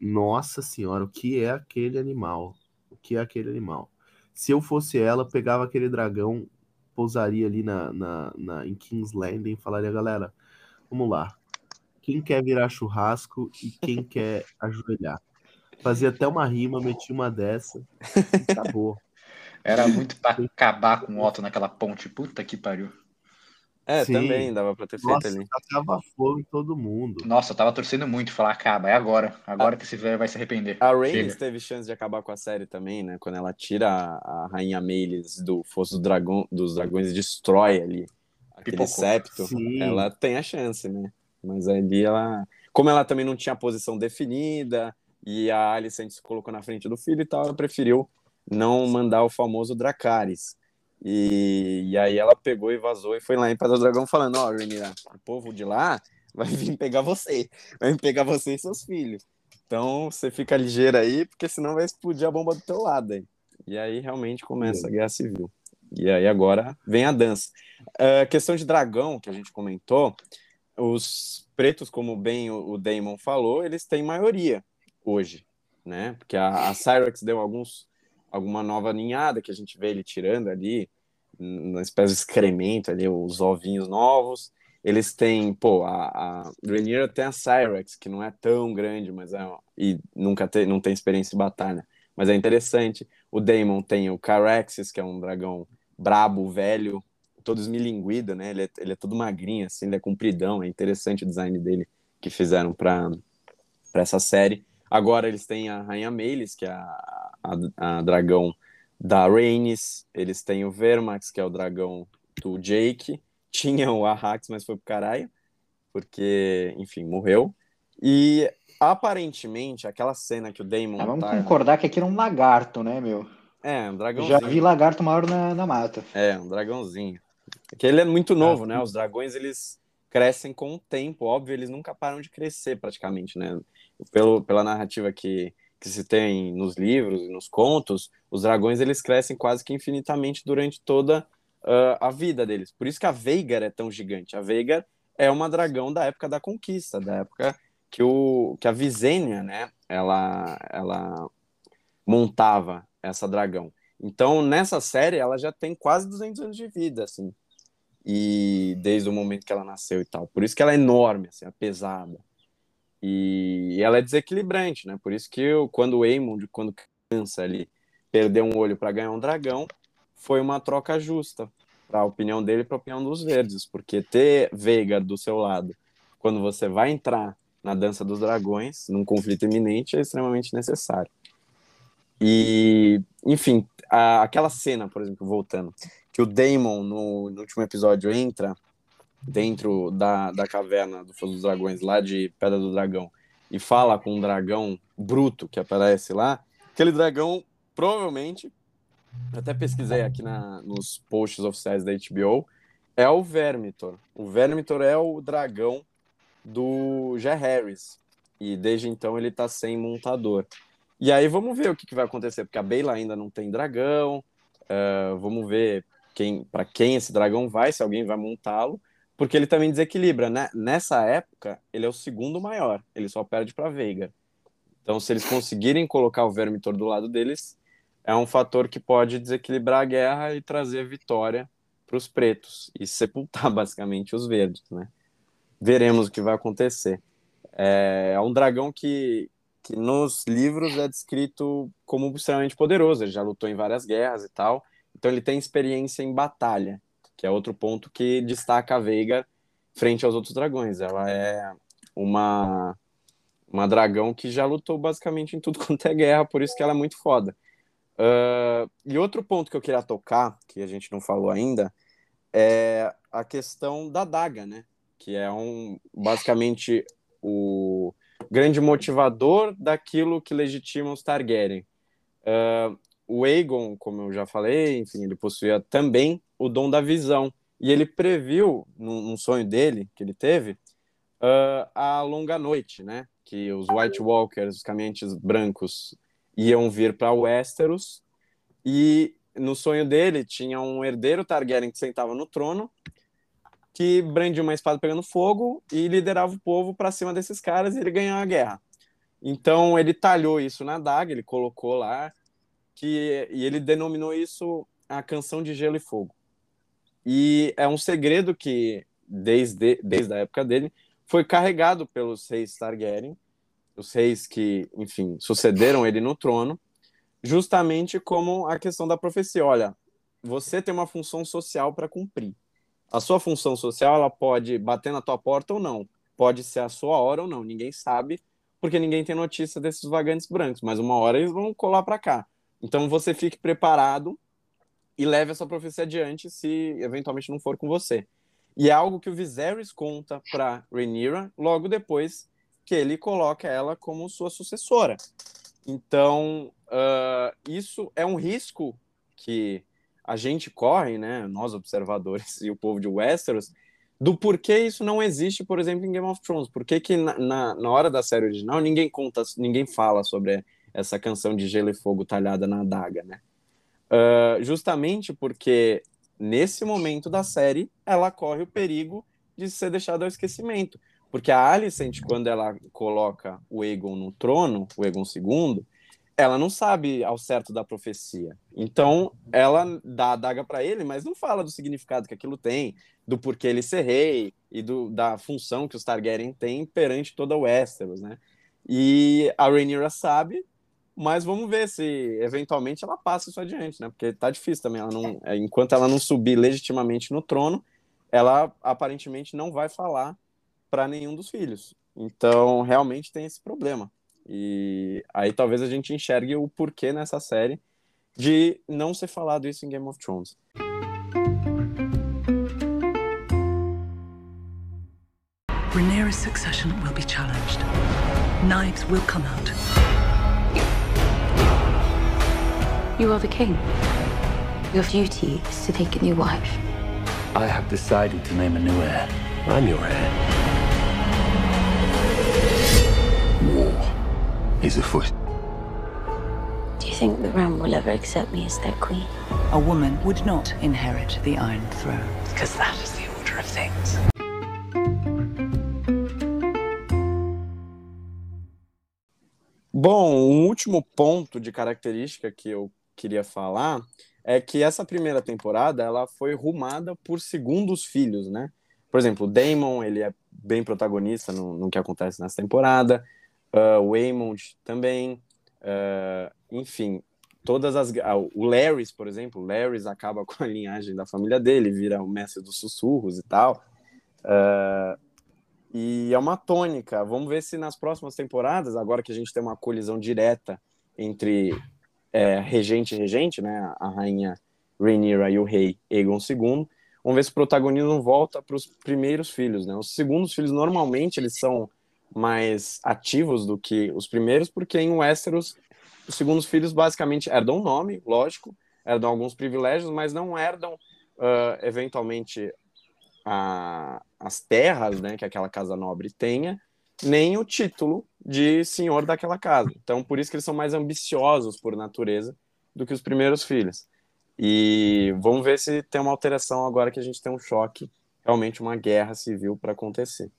Speaker 4: Nossa senhora, o que é aquele animal? O que é aquele animal? Se eu fosse ela, pegava aquele dragão, pousaria ali na, na, na- em King's Landing e falaria, galera, vamos lá. Quem quer virar churrasco e quem quer ajoelhar? Fazia até uma rima, metia uma dessa e acabou.
Speaker 3: Era muito pra acabar com o Otto naquela ponte. Puta que pariu.
Speaker 1: É,
Speaker 4: Sim.
Speaker 1: também dava pra ter feito
Speaker 4: Nossa,
Speaker 1: ali.
Speaker 4: tacava fogo em todo mundo.
Speaker 3: Nossa, eu tava torcendo muito. Falar, acaba, é agora. Agora que esse velho vai se arrepender.
Speaker 1: A Rhaenys teve chance de acabar com a série também, né? Quando ela tira a, a rainha Meilis do Fosso do Dragão, dos Dragões e destrói ali aquele
Speaker 3: Pipocou.
Speaker 1: septo,
Speaker 4: Sim.
Speaker 1: ela tem a chance, né? Mas ali ela, como ela também não tinha posição definida e a Alicent se colocou na frente do filho e tal, ela preferiu não mandar o famoso Dracarys. E, e aí ela pegou e vazou e foi lá em Pedra do Dragão falando, ó, Rhaenyra, o povo de lá vai vir pegar você, vai vir pegar você e seus filhos. Então você fica ligeiro aí, porque senão vai explodir a bomba do teu lado aí. E aí realmente começa a guerra civil. E aí agora vem a dança. A questão de dragão que a gente comentou, os pretos, como bem o o Damon falou, eles têm maioria hoje, né? Porque a, a Cyrex deu alguns alguma nova ninhada que a gente vê ele tirando ali, uma espécie de excremento ali, os ovinhos novos. Eles têm, pô, a, a Rhaenyra tem a Cyrex, que não é tão grande, mas é e nunca tem, não tem experiência em batalha, mas é interessante. O Daemon tem o Caraxes, que é um dragão brabo, velho, todo esmilinguido, né? Ele é, ele é todo magrinho, assim, ele é compridão, é interessante o design dele que fizeram para essa série. Agora eles têm a Rainha Meilis, que é a, a, a dragão da Rhaenys, eles têm o Vermax, que é o dragão do Jake, tinha o Arrax, mas foi pro caralho, porque, enfim, morreu. E aparentemente, aquela cena que o Daemon
Speaker 3: Ah, vamos
Speaker 1: tá...
Speaker 3: concordar que aqui era um lagarto, né, meu?
Speaker 1: É, um
Speaker 3: Já
Speaker 1: dragãozinho.
Speaker 3: vi lagarto maior na, na mata.
Speaker 1: É, um dragãozinho. Porque ele é muito novo, né? Os dragões, eles crescem com o tempo, óbvio, eles nunca param de crescer praticamente, né? Pelo, pela narrativa que, que se tem nos livros e nos contos, os dragões, eles crescem quase que infinitamente durante toda ah, a vida deles. Por isso que a Veigar é tão gigante. A Veigar é uma dragão da época da conquista, da época que, o, que a Visenya, né? Ela, ela montava essa dragão. Então, nessa série, ela já tem quase 200 anos de vida, assim. E desde o momento que ela nasceu e tal. Por isso que ela é enorme, assim, é pesada. E ela é desequilibrante, né? Por isso que eu, quando o Aemond, quando criança ali, perdeu um olho para ganhar um dragão, foi uma troca justa para a opinião dele e para a opinião dos verdes, porque ter Veiga do seu lado, quando você vai entrar na dança dos dragões, num conflito iminente, é extremamente necessário. E, enfim, a- aquela cena, por exemplo, voltando, que o Daemon, no, no último episódio, entra dentro da, da caverna do Fogo dos Dragões, lá de Pedra do Dragão, e fala com um dragão bruto que aparece lá, aquele dragão, provavelmente, até pesquisei aqui na, nos posts oficiais da HBO, é o Vermitor. O Vermitor é o dragão do Ger Harris, e desde então ele tá sem montador. E aí vamos ver o que, que vai acontecer, porque a Bela ainda não tem dragão. eh, vamos ver quem, para quem esse dragão vai, se alguém vai montá-lo, porque ele também desequilibra, né? Nessa época, ele é o segundo maior, ele só perde para Veiga. Então, se eles conseguirem colocar o Vermitor do lado deles, é um fator que pode desequilibrar a guerra e trazer vitória para os pretos e sepultar basicamente os verdes, né? Veremos o que vai acontecer. É, é um dragão que que nos livros é descrito como extremamente poderoso. Ele já lutou em várias guerras e tal. Então ele tem experiência em batalha, que é outro ponto que destaca a Veiga frente aos outros dragões. Ela é uma uma dragão que já lutou basicamente em tudo quanto é guerra, por isso que ela é muito foda. Uh, e outro ponto que eu queria tocar, que a gente não falou ainda, é a questão da daga, né? Que é um basicamente o grande motivador daquilo que legitima os Targaryen. Uh, o Aegon, como eu já falei, enfim, ele possuía também o dom da visão. E ele previu, num, num sonho dele, que ele teve, uh, a longa noite, né? Que os White Walkers, os caminhantes brancos, iam vir para Westeros. E no sonho dele tinha um herdeiro Targaryen que sentava no trono, que brandia uma espada pegando fogo e liderava o povo para cima desses caras e ele ganhou a guerra. Então ele talhou isso na daga, ele colocou lá que e ele denominou isso a canção de gelo e fogo. E é um segredo que desde desde a época dele foi carregado pelos reis Targaryen, os reis que, enfim, sucederam ele no trono, justamente como a questão da profecia. Olha, você tem uma função social para cumprir. A sua função social ela pode bater na tua porta ou não, pode ser a sua hora ou não, ninguém sabe, porque ninguém tem notícia desses vagantes brancos, mas uma hora eles vão colar para cá. Então você fique preparado e leve essa profecia adiante se eventualmente não for com você. E é algo que o Viserys conta para Rhaenyra logo depois que ele coloca ela como sua sucessora. Então, uh, isso é um risco que a gente corre, né, nós observadores e o povo de Westeros, do porquê isso não existe, por exemplo, em Game of Thrones. Por que, que na, na, na hora da série original ninguém conta, ninguém fala sobre essa canção de gelo e fogo talhada na adaga, né? Uh, justamente porque nesse momento da série ela corre o perigo de ser deixada ao esquecimento. Porque a Alicent, quando ela coloca o Aegon no trono, o Aegon II, ela não sabe ao certo da profecia. Então, ela dá a adaga para ele, mas não fala do significado que aquilo tem, do porquê ele ser rei e do, da função que os Targaryen têm perante toda Westeros, né? E a Rhaenyra sabe, mas vamos ver se eventualmente ela passa isso adiante, né? Porque tá difícil também. Ela não, é, enquanto ela não subir legitimamente no trono, ela aparentemente não vai falar para nenhum dos filhos. Então, realmente tem esse problema. E aí talvez a gente enxergue o porquê nessa série de não ser falado isso em Game of Thrones.
Speaker 9: Rhaenyra's succession will be challenged. Knives will come out.
Speaker 10: You are the king. Your duty is to take a new wife.
Speaker 8: I have decided to name a new heir. I'm your heir. War is afoot.
Speaker 10: Do you think the realm will ever accept me as their queen?
Speaker 9: A woman would not inherit the Iron Throne, because that is the order of things.
Speaker 1: Bom, um último ponto de característica que eu queria falar é que essa primeira temporada ela foi rumada por segundos filhos, né? Por exemplo, o Damon, ele é bem protagonista no, no que acontece nessa temporada, uh, o Aemond também, uh, enfim, todas as... Uh, o Larrys, por exemplo, o Larrys acaba com a linhagem da família dele, vira o mestre dos sussurros e tal, uh, e é uma tônica, vamos ver se nas próximas temporadas, agora que a gente tem uma colisão direta entre é, regente regente, né, a rainha Rhaenyra e o rei Aegon II, vamos ver se o protagonismo volta para os primeiros filhos, né? Os segundos filhos normalmente eles são mais ativos do que os primeiros, porque em Westeros os segundos filhos basicamente herdam um nome, lógico, herdam alguns privilégios, mas não herdam uh, eventualmente a, as terras, né, que aquela casa nobre tenha, nem o título de senhor daquela casa. Então, por isso que eles são mais ambiciosos por natureza do que os primeiros filhos. E vamos ver se tem uma alteração agora que a gente tem um choque, realmente uma guerra civil para acontecer.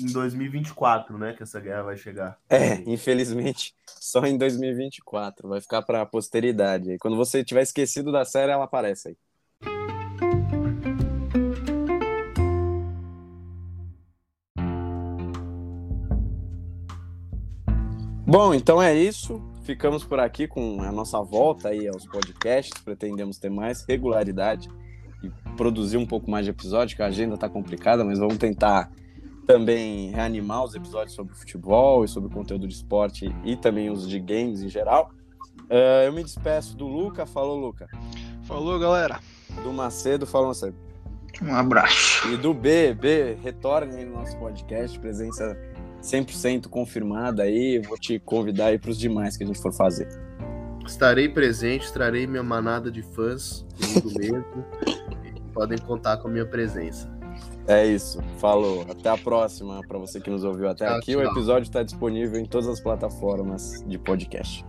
Speaker 4: Em 2024, né, que essa guerra vai chegar.
Speaker 1: É, infelizmente, só em 2024. Vai ficar para a posteridade. Quando você tiver esquecido da série, ela aparece aí. Bom, então é isso. Ficamos por aqui com a nossa volta aí aos podcasts. Pretendemos ter mais regularidade e produzir um pouco mais de episódio, que a agenda está complicada, mas vamos tentar também reanimar os episódios sobre futebol e sobre conteúdo de esporte e também os de games em geral. Uh, eu me despeço do Luca. Falou, Luca.
Speaker 2: Falou, galera.
Speaker 1: Do Macedo, falou, Macedo.
Speaker 3: Um abraço.
Speaker 1: E do B, B, retorne aí no nosso podcast, presença 100% confirmada aí. Vou te convidar aí para os demais que a gente for fazer.
Speaker 4: Estarei presente, trarei minha manada de fãs comigo mesmo. Podem contar com a minha presença.
Speaker 1: É isso. Falou. Até a próxima para você que nos ouviu até tchau, aqui. Tchau. O episódio está disponível em todas as plataformas de podcast.